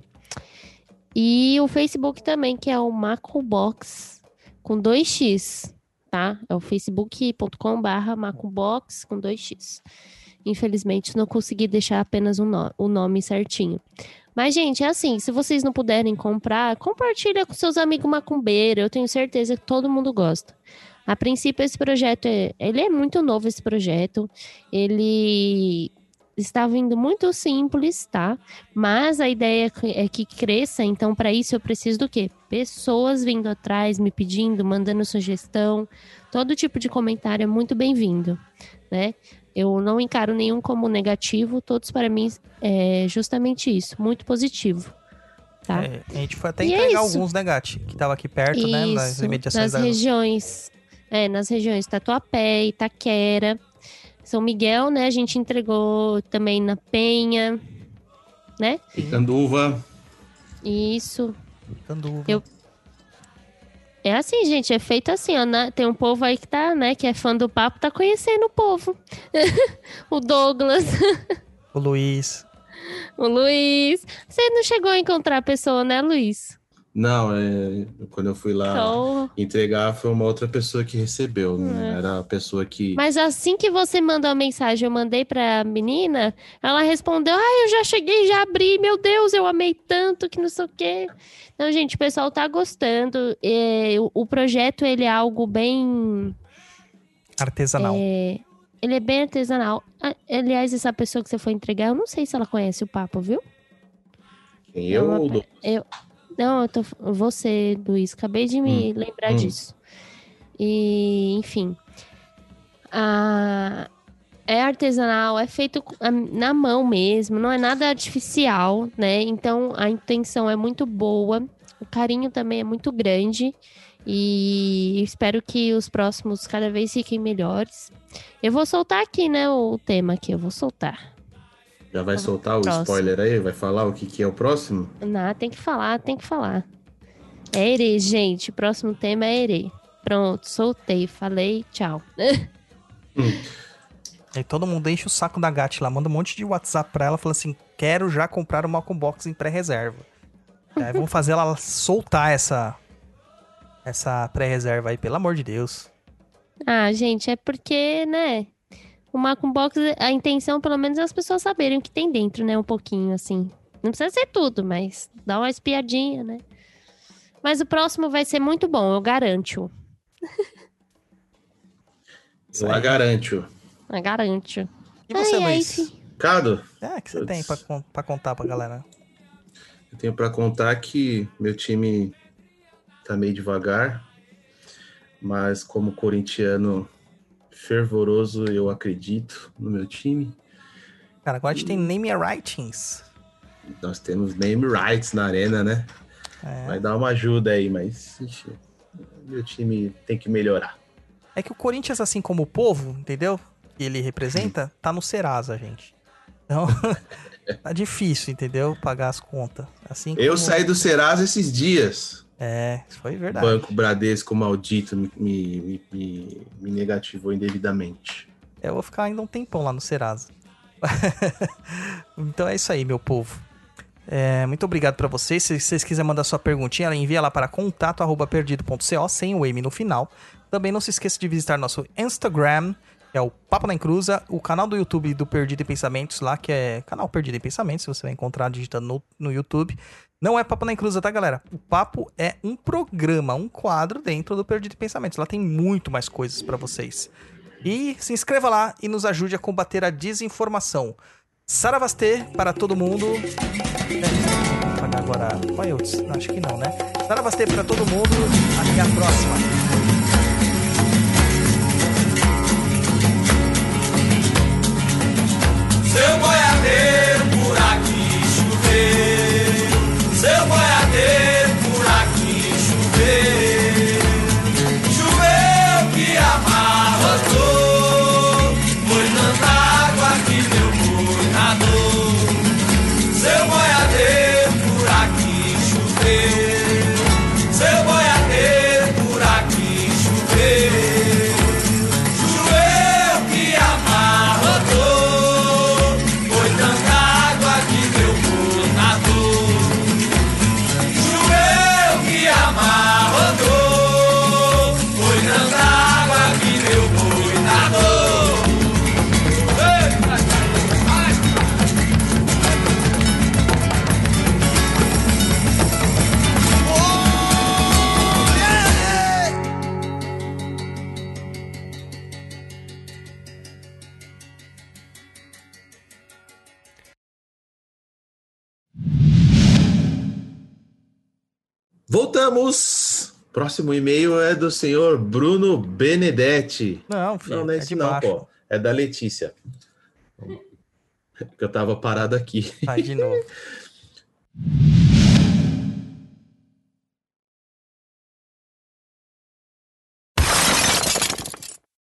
E o Facebook também, que é o Macombox com 2x, tá? É o facebook.com/barra Macombox com 2x. Infelizmente, não consegui deixar apenas um no- o nome certinho. Mas, gente, é assim, se vocês não puderem comprar, compartilha com seus amigos macumbeiros. Eu tenho certeza que todo mundo gosta. A princípio, esse projeto, é, ele é muito novo, esse projeto. Ele está vindo muito simples, tá? Mas a ideia é que- é cresça, então para isso eu preciso do quê? Pessoas vindo atrás, me pedindo, mandando sugestão. Todo tipo de comentário é muito bem-vindo, né? Eu não encaro nenhum como negativo, todos para mim é justamente isso, muito positivo. Tá? É, a gente foi até E é entregar isso. alguns, né, Gati? Que tava aqui perto, né? Nas Isso, imediações da... regiões, é, nas regiões Tatuapé, Itaquera, São Miguel, né? A gente entregou também na Penha, né? Canduva. Isso. Canduva. Eu- É assim, gente, é feito assim, ó. né? Tem um povo aí que tá, né, que é fã do papo, tá conhecendo o povo. [LAUGHS] o Douglas, O Luiz. o Luiz. Você não chegou a encontrar a pessoa, né, Luiz? Não, é, quando eu fui lá Então, entregar, foi uma outra pessoa que recebeu. Não É. era a pessoa que. Mas assim que você mandou a mensagem, eu mandei pra menina, ela respondeu: Ah, eu já cheguei, já abri, meu Deus, eu amei tanto que não sei o quê. Então, gente, o pessoal tá gostando. É, o, o projeto, ele é algo bem. Artesanal. é, ele é bem artesanal. Ah, Aliás, essa pessoa que você foi entregar, eu não sei se ela conhece o papo, viu? Quem eu É uma ou do... Não, eu tô. Você, Luiz, acabei de me lembrar hum. disso. E, enfim. A- é artesanal, é feito na mão mesmo, não é nada artificial, né? Então a intenção é muito boa, o carinho também é muito grande. E espero que os próximos cada vez fiquem melhores. Eu vou soltar aqui, né, o tema aqui, eu vou soltar. Já vai soltar o Próximo. spoiler aí? Vai falar o que, que é o próximo? Não, tem que falar, tem que falar. É Ere, gente. Próximo tema é Ere. Pronto, soltei, falei, tchau. [LAUGHS] Aí todo mundo enche o saco da Gati lá, manda um monte de WhatsApp pra ela, fala assim: quero já comprar o Malcolm Box em pré-reserva. [LAUGHS] Aí vamos fazer ela soltar essa essa pré-reserva aí, pelo amor de Deus. Ah, gente, é porque, né? O Macum Box, a intenção, pelo menos, é as pessoas saberem o que tem dentro, né? Um pouquinho, assim. Não precisa ser tudo, mas dá uma espiadinha, né? Mas o próximo vai ser muito bom, eu garanto. [LAUGHS] Eu a garanto. Eu garanto. E você, Ai, ai, Luiz? fi- Cado, É, que você tem pra, pra contar pra galera? eu tenho pra contar que meu time tá meio devagar, mas como corintiano fervoroso, eu acredito no meu time. Cara, agora a gente tem name writings. Nós temos name rights na arena, né? É. Vai dar uma ajuda aí, mas ixi, meu time tem que melhorar. É que o Corinthians, assim como o povo, entendeu? Que ele representa, [LAUGHS] tá no Serasa, gente. Então, [LAUGHS] tá difícil, entendeu? Pagar as contas. Assim Eu como- saí do Serasa esses dias. É, isso foi verdade. Banco Bradesco maldito me, me, me, me negativou indevidamente. Eu vou ficar ainda um tempão lá no Serasa. [LAUGHS] então é isso aí, meu povo. É, muito obrigado pra vocês. Se vocês quiserem mandar sua perguntinha, envia lá para contato@perdido.co sem o M no final. Também não se esqueça de visitar nosso Instagram, é o Papo na Encruza, o canal do YouTube do Perdido em Pensamentos lá, que é canal Perdido em Pensamentos, você vai encontrar digitando no, no YouTube. Não é Papo na Encruza, tá, galera? O Papo é um programa, um quadro dentro do Perdido em Pensamentos. Lá tem muito mais coisas pra vocês. E se inscreva lá e nos ajude a combater a desinformação. Saravastê para todo mundo. É, vou pagar agora royalties? Acho que não, né? Naravastê pra todo mundo. Até a próxima. Seu boiadeiro por aqui chover. Seu boiadeiro Voltamos! Próximo e-mail é do senhor Bruno Benedetti. Não, filho, Não, não é é não, baixo. pô. É da Letícia. [LAUGHS] Eu tava parado aqui. Vai de novo. [LAUGHS]